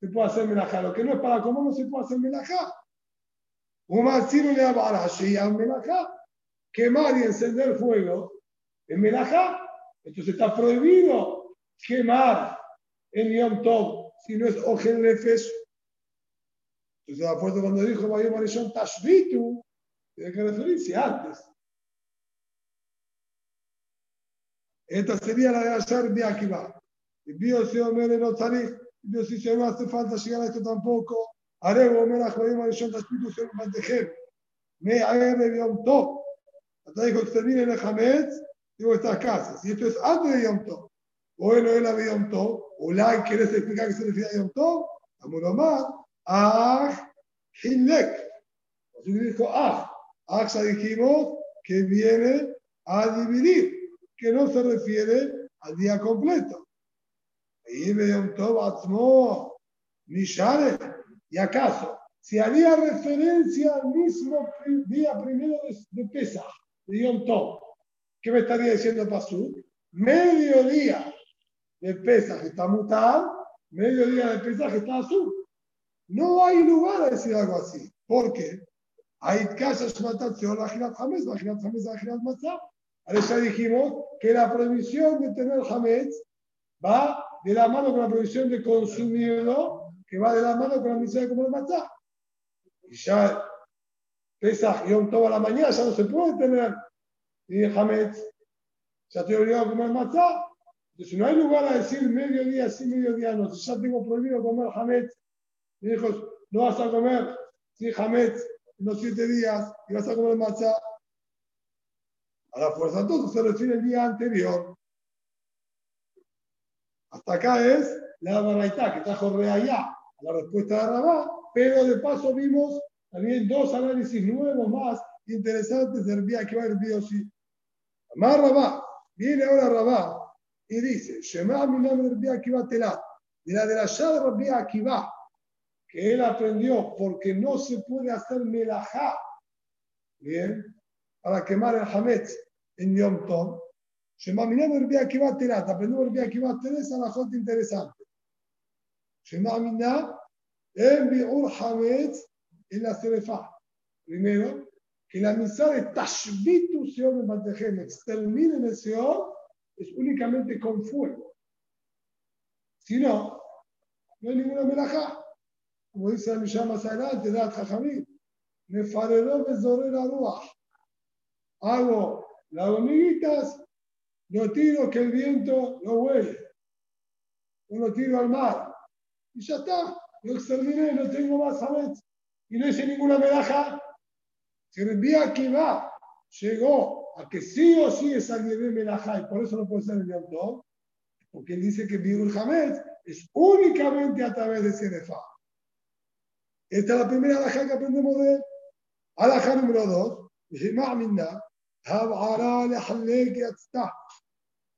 Se puede hacer melajá. Lo que no es para comer no se puede hacer melajá. más si no le a Hashem melajá. Quemar y encender fuego en melajá. Entonces está prohibido quemar en Yom Tov si no es Ogel Nefesh. Entonces, apuesto cuando dijo Mario Marishon Tashvitu, tiene que referirse antes. Esta sería la de ayer de Akiva. Y Dios se omere no tarif, Dios si no hace falta llegar a esto tampoco. Haré Omer a Mario Marishon Tashvitu se lo mantejer. Me agarre Yom Tov. Hasta dijo que termine el Hametz, digo estas casas. Y esto es antes de Yom Tov. Bueno, él había Yom Tov. Ulay, ¿quieres explicar qué se refiere a Yom Tov? Amoromar, Ah, Hinlek. Así dijo Ah. Ah, dijimos que viene a dividir, que no se refiere al día completo. Y me Yom Tov Atzmo, Mishare. ¿Y acaso? Si haría referencia al mismo día primero de, Pesach, de Yom Tov, ¿qué me estaría diciendo Pasú? Mediodía de que está mutado, medio día de que está azul. No hay lugar a decir algo así. ¿Por qué? Hay casas matación, la girat jamés, la girat jamés, la girat matzah. Ahora ya dijimos que la prohibición de tener jamés va de la mano con la prohibición de consumirlo, que va de la mano con la misión de comer matzah. Y ya Pesach, Yom toda la mañana, ya no se puede tener y jamés. ya estoy obligado a comer matzá. Entonces no hay lugar a decir mediodía sí, mediodía no. Si ya tengo prohibido comer hametz, mi hijo, no vas a comer sí, hametz en los siete días y vas a comer matzá. A la fuerza entonces se refiere el día anterior. Hasta acá es la baraita que trajo allá la respuesta de Rabá, pero de paso vimos también dos análisis nuevos más interesantes del día que va el sí. Más Rabá, viene ahora Rabá y dice, Shema Minam Rabbi Akiva Telat, de la de la Shad Rabbi Akiva, que él aprendió porque no se puede hacer melajá, bien, para quemar el Hametz en Yom Tov. Shema Minam Rabbi Akiva Telat, aprendió Rabbi Akiva Telat, es una cosa interesante. Shema Minam, en Biur Hametz en la Serefa. Primero, que la misa de Tashbitu Seor Batejem extermine en el Seor es únicamente con fuego. Si no, no hay ninguna melajá. Como dice la Mishnah más adelante, Dat Jajamí, me fareló me la ruach. Hago las hormiguitas, no tiro que el viento no huele. No tiro al mar. Y ya está. Lo exterminé, no tengo más hamet. Y no hice ninguna medaja. Si el día que va llegó a que sí o sí es alguien de melajá y por eso no puede ser el Yom porque él dice que Birul Hamet es únicamente a través de Senefa. Esta es la primera alajá que aprendemos de él. Alajá número dos,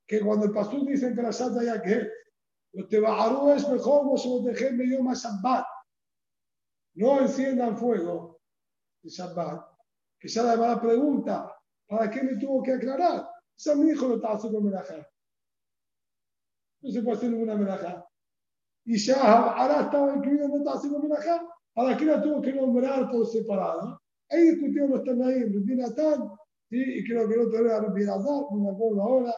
que cuando el pastor dice en Krashat ya que los tebaharú es mejor no se los dejen medio más Shabbat. No enciendan fuego de Shabbat. Ya la mala pregunta, ¿para qué me tuvo que aclarar? Esa mi hijo no estaba haciendo melajá. No se puede hacer ninguna melajá. Y ya ahora estaba incluido no estaba haciendo melajá. ¿Para qué la tuvo que nombrar por separado? Ahí discutieron los Tanaim, Rubí Natán, y creo que el otro era Rubí Azar, no me acuerdo ahora.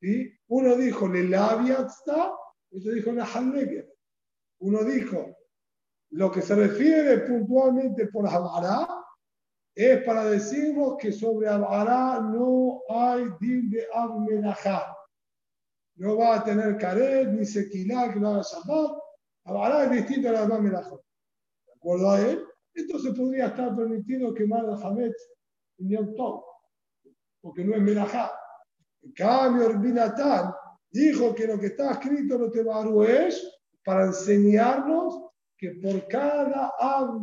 ¿sí? Uno dijo, le labia está, otro dijo, la Uno dijo, lo que se refiere puntualmente por Abará es para decirnos que sobre Abará no hay din de Abmenajá. No va a tener caret ni sequilá que no haga Shabbat. Abará es distinto a la demás ¿De acuerdo a él? Entonces podría estar permitido quemar el Hamet en Yom porque no es Menajá. En cambio, Binatán dijo que lo que está escrito en los es para enseñarnos que por cada Ab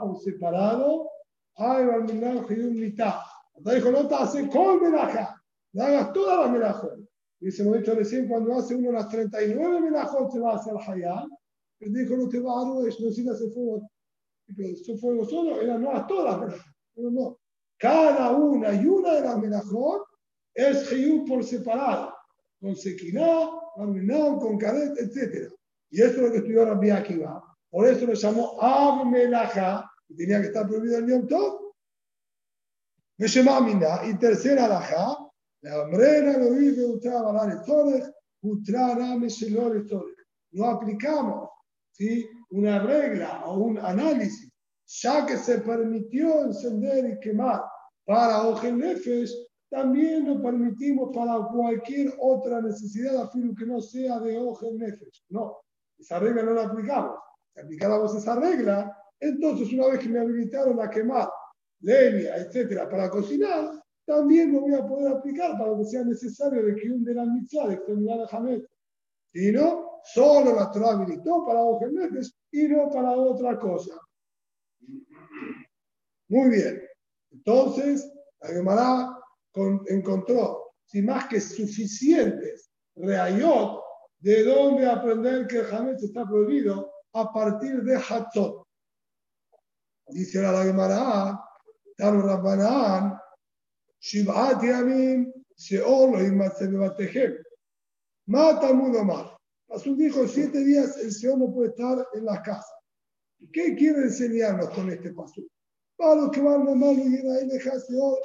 por separado hay Balminaj y un mitad. Dijo, no te hace con Melajá, le hagas todas las Melajot. Y se hemos dicho recién, cuando hace uno las 39 Melajot se va a hacer Hayat. Él dijo, no te va a dar no necesitas hacer fuego. Pero su fuego solo, era no todas las Melajot. Pero no. Cada una y una de las Melajot es Hayut por separado. Con Sequiná, con Karet, etc. Y esto es lo que estudió Rabbi Akiva. Por eso lo llamó Abmelaja, y tenía que estar prohibido el Yom Tov. Y tercera alajá, la hombrera lo vive utraba la torres, utrara torres. No aplicamos ¿sí? una regla o un análisis, ya que se permitió encender y quemar para Ojen Nefesh, también lo permitimos para cualquier otra necesidad, afirmo que no sea de Ojen Nefesh. No, esa regla no la aplicamos si aplicáramos esa regla, entonces una vez que me habilitaron a quemar leña, etcétera, para cocinar, también lo voy a poder aplicar para que sea necesario de que un de la mitzvah de exterminar a Hamet. Y no, solo la Torah habilitó para Ojemetes y no para otra cosa. Muy bien. Entonces, la Gemara encontró, sin más que suficientes reayot, de dónde aprender que el Hamet está prohibido a partir de Hatzot. Dice la Gemara, Tano Rabbanán, Shib'at Yamim, Sheol lo Bebatejem. Mata Mudomar. Pasú dijo, siete días el Señor no puede estar en la casa. ¿Qué quiere enseñarnos con este paso? Para los que van normal, no viene ahí de Seol,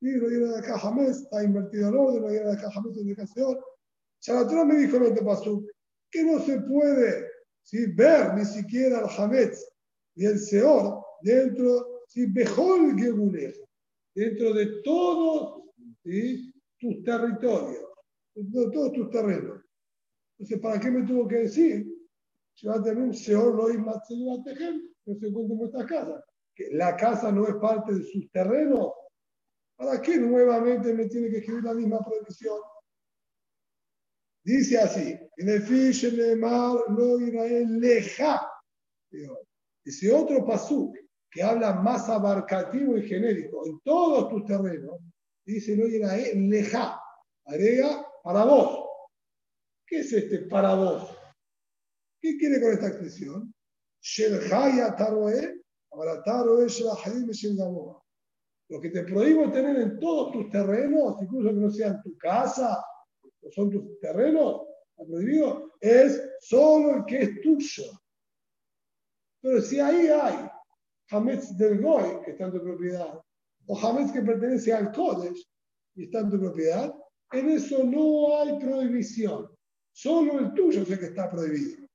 y no viene de acá Jamés, está invertido en orden, no viene de acá Jamés, de acá Seol. Shalatrá me dijo en este paso, que no se puede ¿sí? ver ni siquiera el Hametz y el Seor dentro, ¿sí? Bejol dentro de todos tus territorios, todos tus terrenos. Entonces, ¿para qué me tuvo que decir? Tener un seor lo no se encuentra en vuestras casas. Que la casa no es parte de sus terrenos. ¿Para qué nuevamente me tiene que escribir la misma prohibición? Dice así, en el fish, en el mar, no Israel leja. Dice otro pasú que habla más abarcativo y genérico en todos tus terrenos. Dice no Israel leja. Agrega para vos. ¿Qué es este para vos? ¿Qué quiere con esta expresión? Lo que te prohíbo tener en todos tus terrenos, incluso que no sean tu casa, no son tus terrenos, prohibido es solo el que es tuyo. Pero si ahí hay Hametz del Goy, que está en tu propiedad, o Hametz que pertenece al Kodesh y está en tu propiedad, en eso no hay prohibición. Solo el tuyo es el que está prohibido.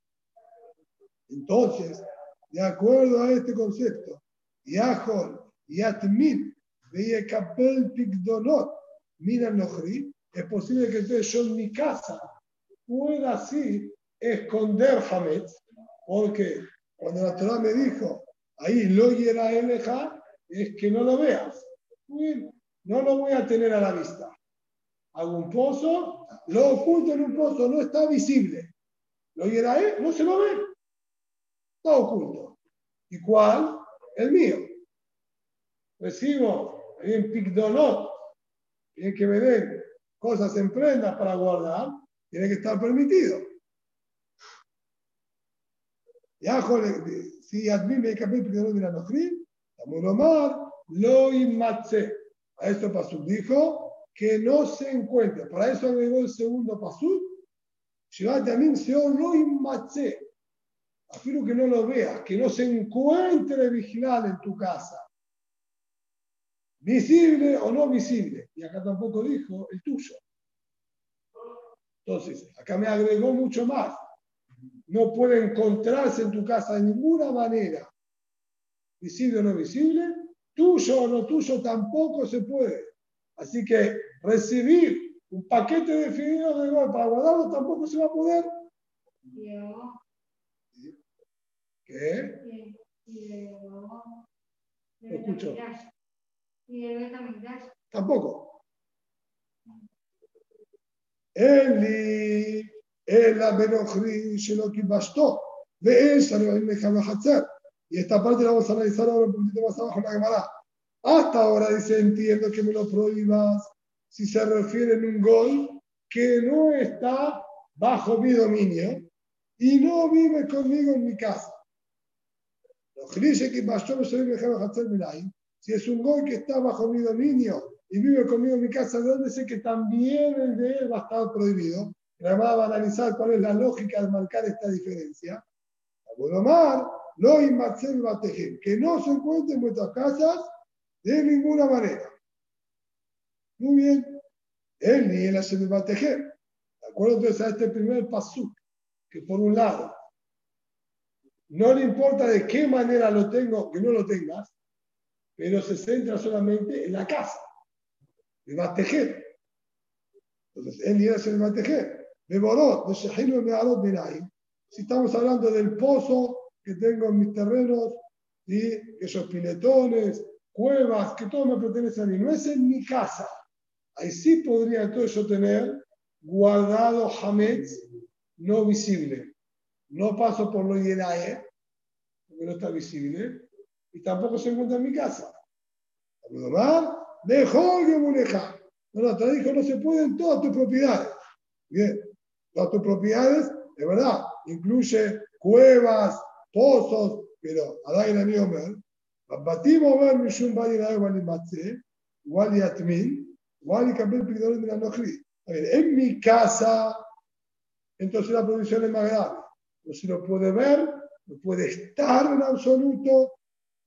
Entonces, de acuerdo a este concepto, Yahol, Yatmin, Veyekapel Pigdonot, Mira Nohri, es posible que entonces yo en mi casa pueda así esconder Hametz, porque cuando la Torah me dijo, ahí lo hiera eleja, es que no lo veas. No lo voy a tener a la vista. Hago un pozo, lo oculto en un pozo, no está visible. Lo hiera no se lo ve. Está oculto. ¿Y cuál? El mío. Recibo en Picdonot, tiene que me den cosas en prendas para guardar, tiene que estar permitido. Admime el capítulo de la Nojrim, Amuromar, lo inmatze. A esto Pasuk dijo que no se encuentre. Para eso agregó el segundo Pasuk. Shivat también se lo inmatze. Afirmo que no lo veas, que no se encuentre vigilado en tu casa. Visible o no visible. Y acá tampoco dijo el tuyo. Entonces, acá me agregó mucho más. No puede encontrarse en tu casa de ninguna manera. Visible o no visible. Tuyo o no tuyo tampoco se puede. Así que recibir un paquete de fideos de gol para guardarlo tampoco se va a poder. ¿Qué? No escucho. Tampoco. Eli, Benochri, Sheloki Bastó, de esa le va a hacer. Y esta parte la vamos a analizar ahora un poquito más abajo en la Gemara. Hasta ahora dice, entiendo que me lo prohíbas si se refiere en un gol que no está bajo mi dominio y no vive conmigo en mi casa. Si es un gol que está bajo mi dominio y vive conmigo en mi casa, ¿de dónde sé que también el de él va a estar prohibido? La va a analizar cuál es la lógica de marcar esta diferencia. Mar, no que no se encuentre en vuestras casas de ninguna manera. Muy bien. Él ni va a tejer. ¿De acuerdo entonces a este primer pasuk? Que por un lado, no le importa de qué manera lo tengo, que no lo tengas, pero se centra solamente en la casa. Me va a tejer. Entonces, él ni él se va boró, de Shehino me arot Si estamos hablando del pozo que tengo en mis terrenos, y esos piletones, cuevas, que todo me pertenece a mí, no es en mi casa. Ahí sí podría entonces yo tener guardado Hametz no visible. No paso por lo Yenae, porque no está visible, y tampoco se encuentra en mi casa. Dejó que. No, no, te dijo, no se pueden todas tus propiedades. Bien, las tus propiedades, es verdad, incluye cuevas, pozos, pero Adai Nami Omer, ¿eh? Batim Omer Mishum Badi Nai Wali Matze, Wali Atmin, Wali Kabel Pigdor En mi casa, entonces la prohibición es más grave. No se lo puede ver, no puede estar en absoluto,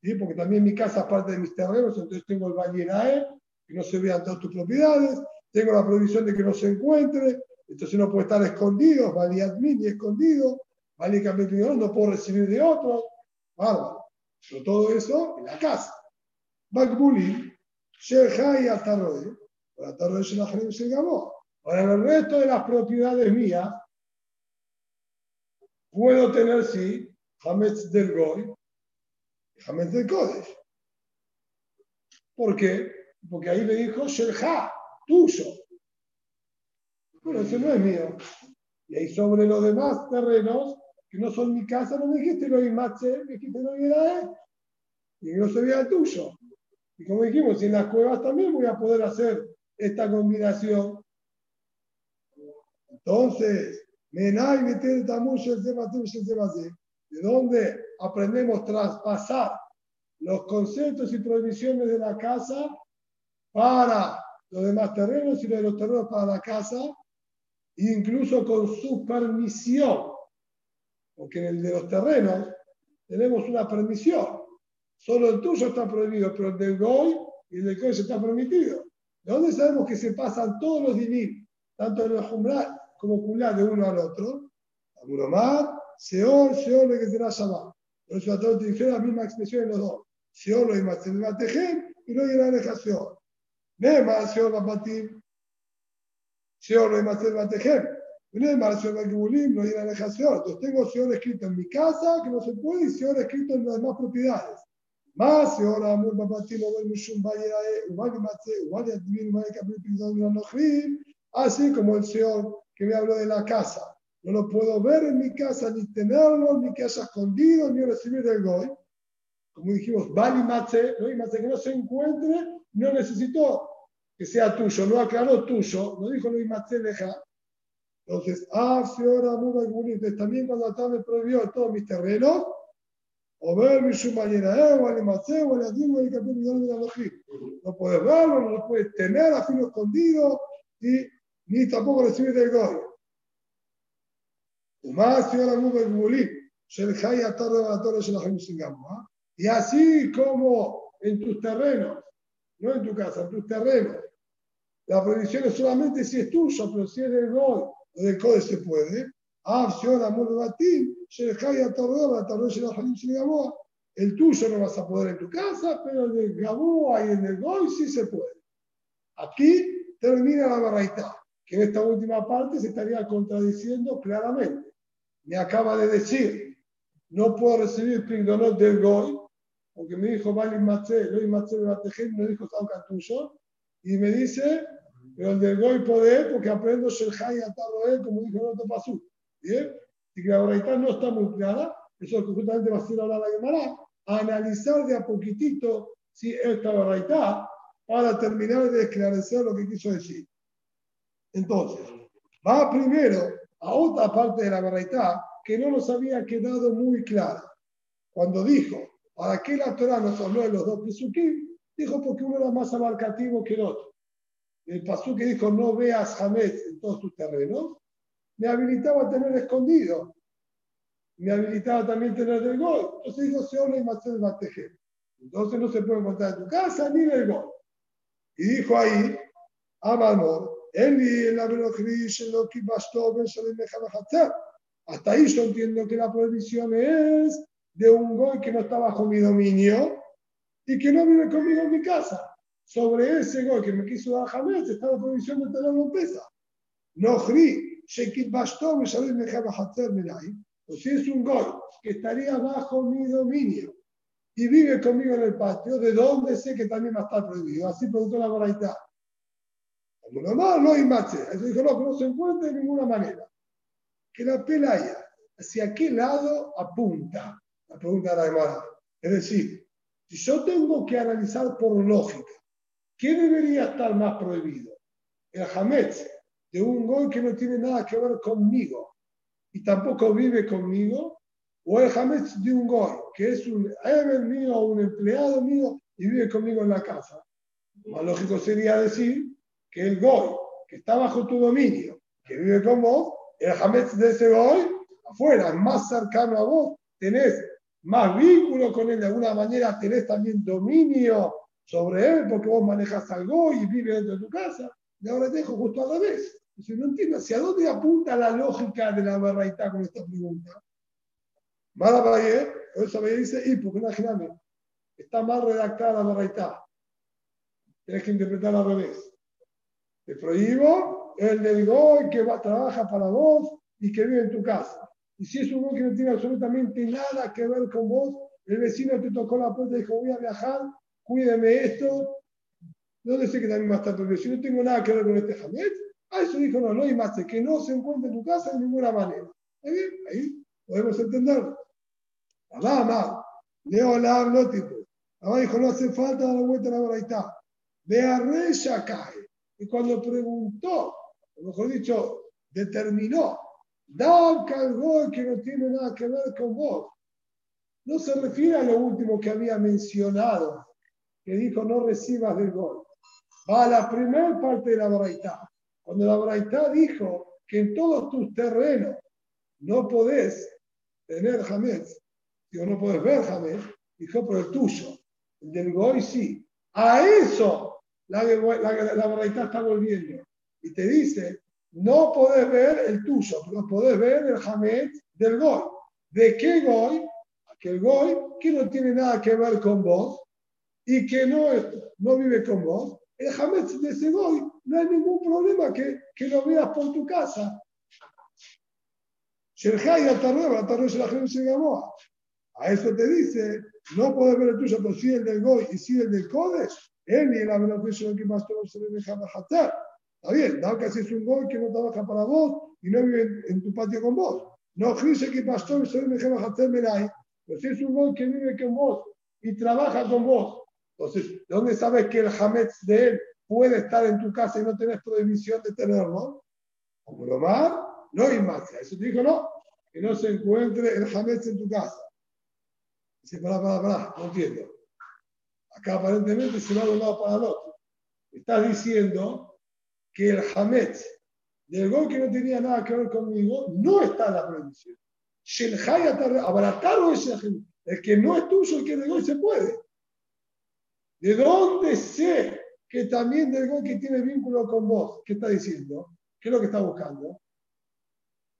¿sí? porque también mi casa es parte de mis terrenos, entonces tengo el Badi Nai, que no se vean todas tus propiedades, tengo la prohibición de que no se encuentre, entonces no puede estar escondido, vale admin y escondido, vale cambiar no puedo recibir de otro, bárbaro. Pero todo eso en la casa. Bakbuli, Shehai Ataroe, Ahora en el resto de las propiedades mías, puedo tener, sí, Hametz del Goy y Hametz del Kodesh. ¿Por qué? Porque ahí me dijo Shelha, tuyo. Bueno, ese no es mío. Y ahí sobre los demás terrenos, que no son mi casa, no me dijiste lo Matze, me dijiste lo él. Y no sería el tuyo. Y como dijimos, en las cuevas también voy a poder hacer esta combinación. Entonces, Menay meter de dónde aprendemos a traspasar los conceptos y prohibiciones de la casa para los demás terrenos y de los terrenos para la casa, incluso con su permisión, porque en el de los terrenos tenemos una permisión. Solo el tuyo está prohibido, pero el del Goy y el del Goy está permitido. ¿De dónde sabemos que se pasan todos los dinim, tanto en el Jumrat como Kulá de uno al otro? Amuromar, Seol, Seol, que será Shabbat. Por eso la Torah dice la misma expresión en los dos. Seol lo iba a tejer y no irá a Seol. Nema, Seol va Nema, Seol va a Gibulim, no irá a Seol. Entonces tengo Seol escrito en mi casa, que no se puede, y Seol escrito en las demás propiedades. Más Seol Amur va a batir, no va Mushum, va a ir a Ubal y Matze, Ubal y Adivin, a Capri, Pizón, no Así como el Seol que me habló de la casa. No lo puedo ver en mi casa, ni tenerlo, ni que haya escondido, ni recibir del Goy. Como dijimos, Bali Matze, que no se encuentre, no necesito que sea tuyo, no aclaró tuyo, no dijo Luis Matze deja. Entonces, ah, ahora muy bonito. También cuando Atá me prohibió todos mis terrenos, o ver mi shumayera, eh, o Matze, o al Adim, o el capítulo de la No puedes verlo, no lo puedes tener a filo escondido, y ni tampoco recibir del Goy. Y así como en tus terrenos, no en tu casa, en tus terrenos, la prohibición es solamente si es tuyo, pero si es del Goy o del Code se puede. El tuyo no vas a poder en tu casa, pero el del Gaboa y el del sí se puede. Aquí termina la barraita, que en esta última parte se estaría contradiciendo claramente me acaba de decir, no puedo recibir pingdonot del Goy, porque me dijo, vale, Matze, Loy Matze me dijo, Sauka tuyo, y me dice, pero el del Goy poder, porque aprendo Shelhai Ataroel, como dijo el otro pasú. ¿Bien? Y que la verdad no está muy clara, eso es que justamente va a ser ahora la Gemara, analizar de a poquitito si esta verdad para terminar de esclarecer lo que quiso decir. Entonces, va primero a otra parte de la verdad que no nos había quedado muy clara. Cuando dijo, ¿para qué la Torah nos habló de los dos Pesukim? Dijo porque uno era más abarcativo que el otro. El pasú que dijo, no veas Hametz en todos tus terrenos, me habilitaba a tener escondido. Me habilitaba también tener del gol. Entonces dijo, se y Marcel Bateje. Entonces no se puede encontrar en tu casa ni del gol. Y dijo ahí, Amamor, hasta ahí yo entiendo que la prohibición es de un goy que no está bajo mi dominio y que no vive conmigo en mi casa. Sobre ese goy que me quiso dar jamás está la prohibición de tener en pesa. No gri, shekit bastó, me sabéis me hacer O si es un goy que estaría bajo mi dominio y vive conmigo en el patio, ¿de dónde sé que también va a estar prohibido? Así preguntó la moraita. No, no, no hay mache. Eso dijo, no, que no se encuentra de ninguna manera. Que la pelaya, ¿hacia qué lado apunta? La pregunta de la Gemara. Es decir, si yo tengo que analizar por lógica, ¿qué debería estar más prohibido? El hametz de un goy que no tiene nada que ver conmigo y tampoco vive conmigo, o el hametz de un goy que es un ever mío un empleado mío y vive conmigo en la casa. Más lógico sería decir que el Goy, que está bajo tu dominio, que vive con vos, el Hametz de ese Goy, afuera, más cercano a vos, tenés más vínculo con él, de alguna manera tenés también dominio sobre él, porque vos manejas al Goy y vive dentro de tu casa. Y ahora te dejo justo al revés. Si no entiendo hacia dónde apunta la lógica de la verdad con esta pregunta. Mala Valle, eso me dice, y porque imagínate, está mal redactada la verdad. Tienes que interpretar al revés. Te prohíbo el del goy que va, trabaja para vos y que vive en tu casa. Y si es un goy que no tiene absolutamente nada que ver con vos, el vecino te tocó la puerta y dijo, voy a viajar, cuídeme esto. ¿Dónde sé que también va a estar prohibido? Si no tengo nada que ver con este jamés, a eso dijo, no, no hay más, que no se encuentre en tu casa de ninguna manera. ¿Está bien? Ahí podemos entenderlo. Alama, leo la hablo tipo. Ahora dijo, no hace falta dar la vuelta a la braita. De arrecha cae. Y cuando preguntó, o mejor dicho, determinó, da cargo que no tiene nada que ver con vos. No se refiere a lo último que había mencionado, que dijo no recibas del gol. Va a la primera parte de la braita. Cuando la braita dijo que en todos tus terrenos no podés tener jamés, digo, no podés ver jamés, dijo, pero el tuyo, el del goy sí. A eso la, la, la, está volviendo. Y te dice, no podés ver el tuyo, pero podés ver el jamés del goy. ¿De qué goy? Aquel goy que no tiene nada que ver con vos y que no, no vive con vos. El jamés de ese goy no hay ningún problema que, que lo veas por tu casa. A eso te dice, no puedes ver el tuyo, pero sí el del Goy y sí el del Kodesh. Él ni el lo que más todo se le deja hacer. Está bien, da que es un Goy que no trabaja para vos y no vive en, tu patio con vos. No dice que pastor hacer Melay. Pero si es un Goy que vive con vos y trabaja con vos, entonces, ¿de dónde sabes que el Hametz de él puede estar en tu casa y no tenés prohibición de tenerlo? Como lo más, no hay más. Eso te dijo, no, que no se encuentre el Hametz en tu casa. Dice, para, para, para, no entiendo. Acá aparentemente se va de un lado para el otro. Estás diciendo que el Hametz del gol que no tenía nada que ver conmigo no está en la prohibición. El que no es tuyo, el que es de gol se puede. ¿De dónde sé que también del gol que tiene vínculo con vos? ¿Qué está diciendo? ¿Qué es lo que está buscando?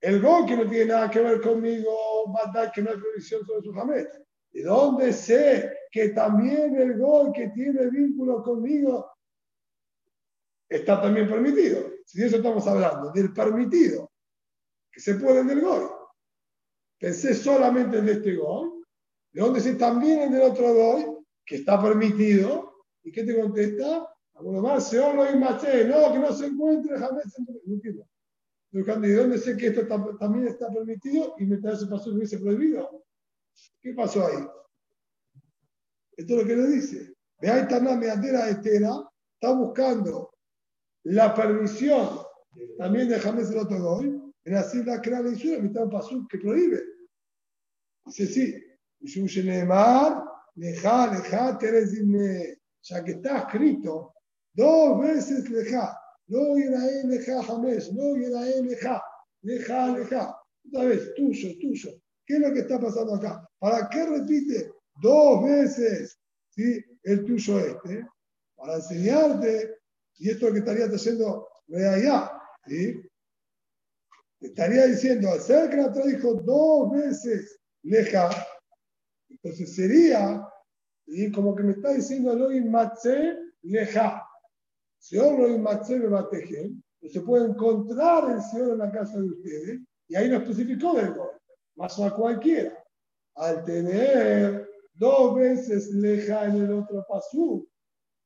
El gol que no tiene nada que ver conmigo, va a dar que no hay prohibición sobre su Hametz. ¿De dónde sé que también el gol que tiene vínculo conmigo está también permitido? Si de eso estamos hablando, del permitido, que se puede en el gol. Pensé solamente en este gol. ¿De dónde sé también en el otro gol, que está permitido? ¿Y qué te contesta? Alguno más, se lo no, que no se encuentre jamás. No entiendo. ¿De dónde sé que esto también está permitido y me ese paso que hubiese prohibido? ¿Qué pasó ahí? Esto es lo que le dice. Ve ahí está Meatera Estera, está buscando la permisión también de James el otro hoy, en así la crea la isura, mitad un pasú que prohíbe. Dice sí. Leja, leja, Teresime, ya que está escrito dos veces leja, no Irae leja James, no Irae leja, leja, leja. Otra vez, tuyo, tuyo. ¿Qué es lo que está pasando acá? ¿Para qué repite dos veces ¿sí? el tuyo este? Para enseñarte, y esto es lo que estaría haciendo allá, ¿sí? estaría diciendo, ser que la trajo dos veces leja, entonces sería, y como que me está diciendo Elohim Matze leja. Señor Elohim Matze me bateje, se puede encontrar el Señor en la casa de ustedes, y ahí no especificó del gol más a cualquiera. Al tener dos veces leja en el otro pasú,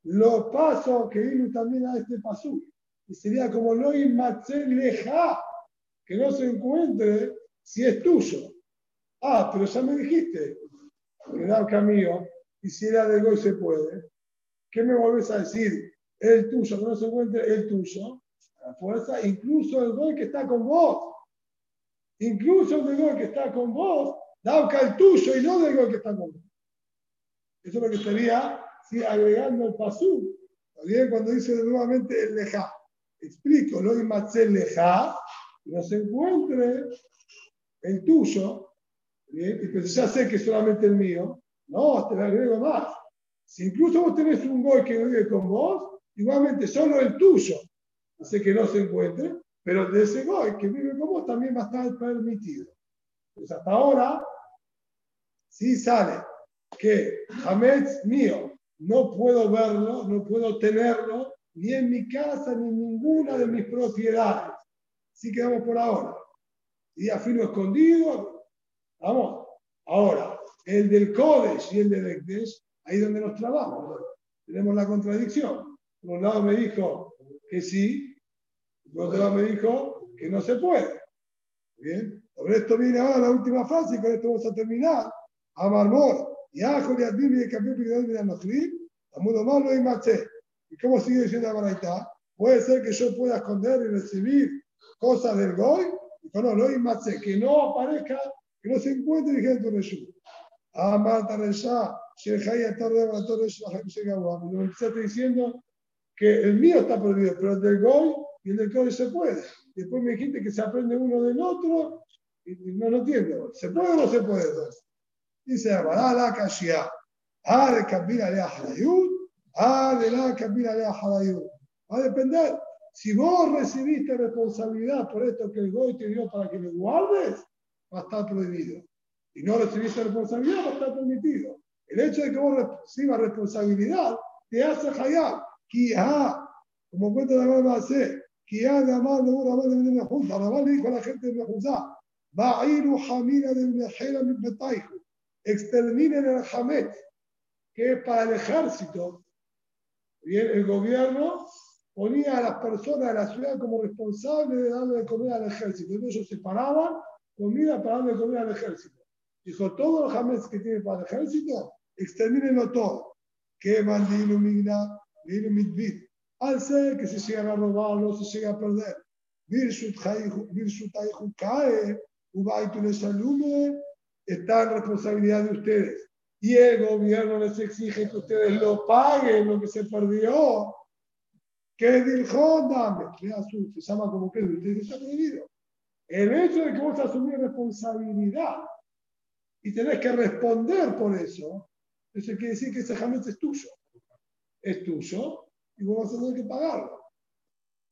lo paso que ir también a este pasú. Y sería como lo leja, que no se encuentre si es tuyo. Ah, pero ya me dijiste que camino y si era de hoy se puede. ¿Qué me volvés a decir? El tuyo, que no se encuentre el tuyo. La fuerza, incluso el gol que está con vos incluso el gol que está con vos, da el tuyo y no gol que está con vos. Eso es lo que estaría agregando el pasú. También cuando dice nuevamente el leja. Explico, lo el leja, que no se encuentre el tuyo, ¿bien? y pues ya sé que es solamente el mío. No, te lo agrego más. Si incluso vos tenés un gol que vive con vos, igualmente solo el tuyo hace que no se encuentre, pero de ese goy que vive con vos también va a estar permitido. Pues hasta ahora, si sale que Hametz mío, no puedo verlo, no puedo tenerlo, ni en mi casa, ni en ninguna de mis propiedades. Así quedamos por ahora. Y afino escondido. Vamos. Ahora, el del Kodesh y el del Ekdesh, ahí donde nos trabajamos. Tenemos la contradicción. Por un lado me dijo que sí, por otro lado me dijo que no se puede. Bien, sobre esto viene ahora la última frase y con esto vamos a terminar. Amarmor, Yajo de Adib y de Capítulo de Anochlim, Amudo Malo y Maché. ¿Y cómo sigue diciendo la Baraita? Puede ser que yo pueda esconder y recibir cosas del Goy, y no, lo Maché, que no aparezca, que no se encuentre vigente en Reshu. Amar Taresha, Shehaya Tarde, Torre, Shegawa. Me empezaste diciendo que el mío está prohibido, pero el del Goy y el del Goy se puede. Después me dijiste que se aprende uno del otro, y no lo entiendo. ¿Se puede o no se puede? Dice, ah, la Kashia, ah, de Kabila le ah, de la Kabila le Va a depender. Si vos recibiste responsabilidad por esto que el Goy te dio para que lo guardes, va a estar prohibido. Y no recibiste responsabilidad, va a estar permitido. El hecho de que vos recibas responsabilidad te hace hayab. Como cuenta la mamá hace, que ha de amar de una madre de Mejunza. La le dijo a la gente de Mejunza, Ba'iru Hamina de Mejera mi Betaihu. Exterminen el Hamet, que es para el ejército. Bien, el gobierno ponía a las personas de la ciudad como responsables de darle de al ejército. Entonces ellos separaban comida para darle de al ejército. Dijo, todos los jamés que tiene para el ejército, exterminenlo todo. Que mandino migna, vino mitbit al ser que se llegan a robar, no se llega a perder. cae, está en responsabilidad de ustedes. Y el gobierno les exige que ustedes lo paguen, lo que se perdió. Que dijo, dame, se llama como que está prohibido. El hecho de que vos asumís responsabilidad y tenés que responder por eso, eso quiere decir que ese jamés es tuyo. Es tuyo y vos vas a tener que pagarlo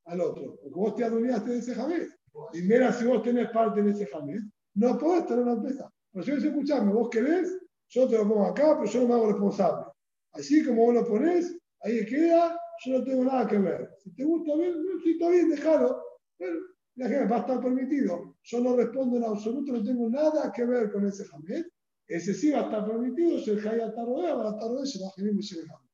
al otro. Porque vos te adueñaste de ese jamés. Y mira, si vos tenés parte en ese jamés, no podés tener una empresa. Pero si vos escuchame, vos querés, yo te lo pongo acá, pero yo no me hago responsable. Así como vos lo ponés, ahí queda, yo no tengo nada que ver. Si te gusta bien, si está bien, déjalo. Pero la gente va a estar permitido. Yo no respondo en absoluto, no tengo nada que ver con ese jamés. Ese sí va a estar permitido, si el Hayat está rodeado, va a estar rodeado, se va a generar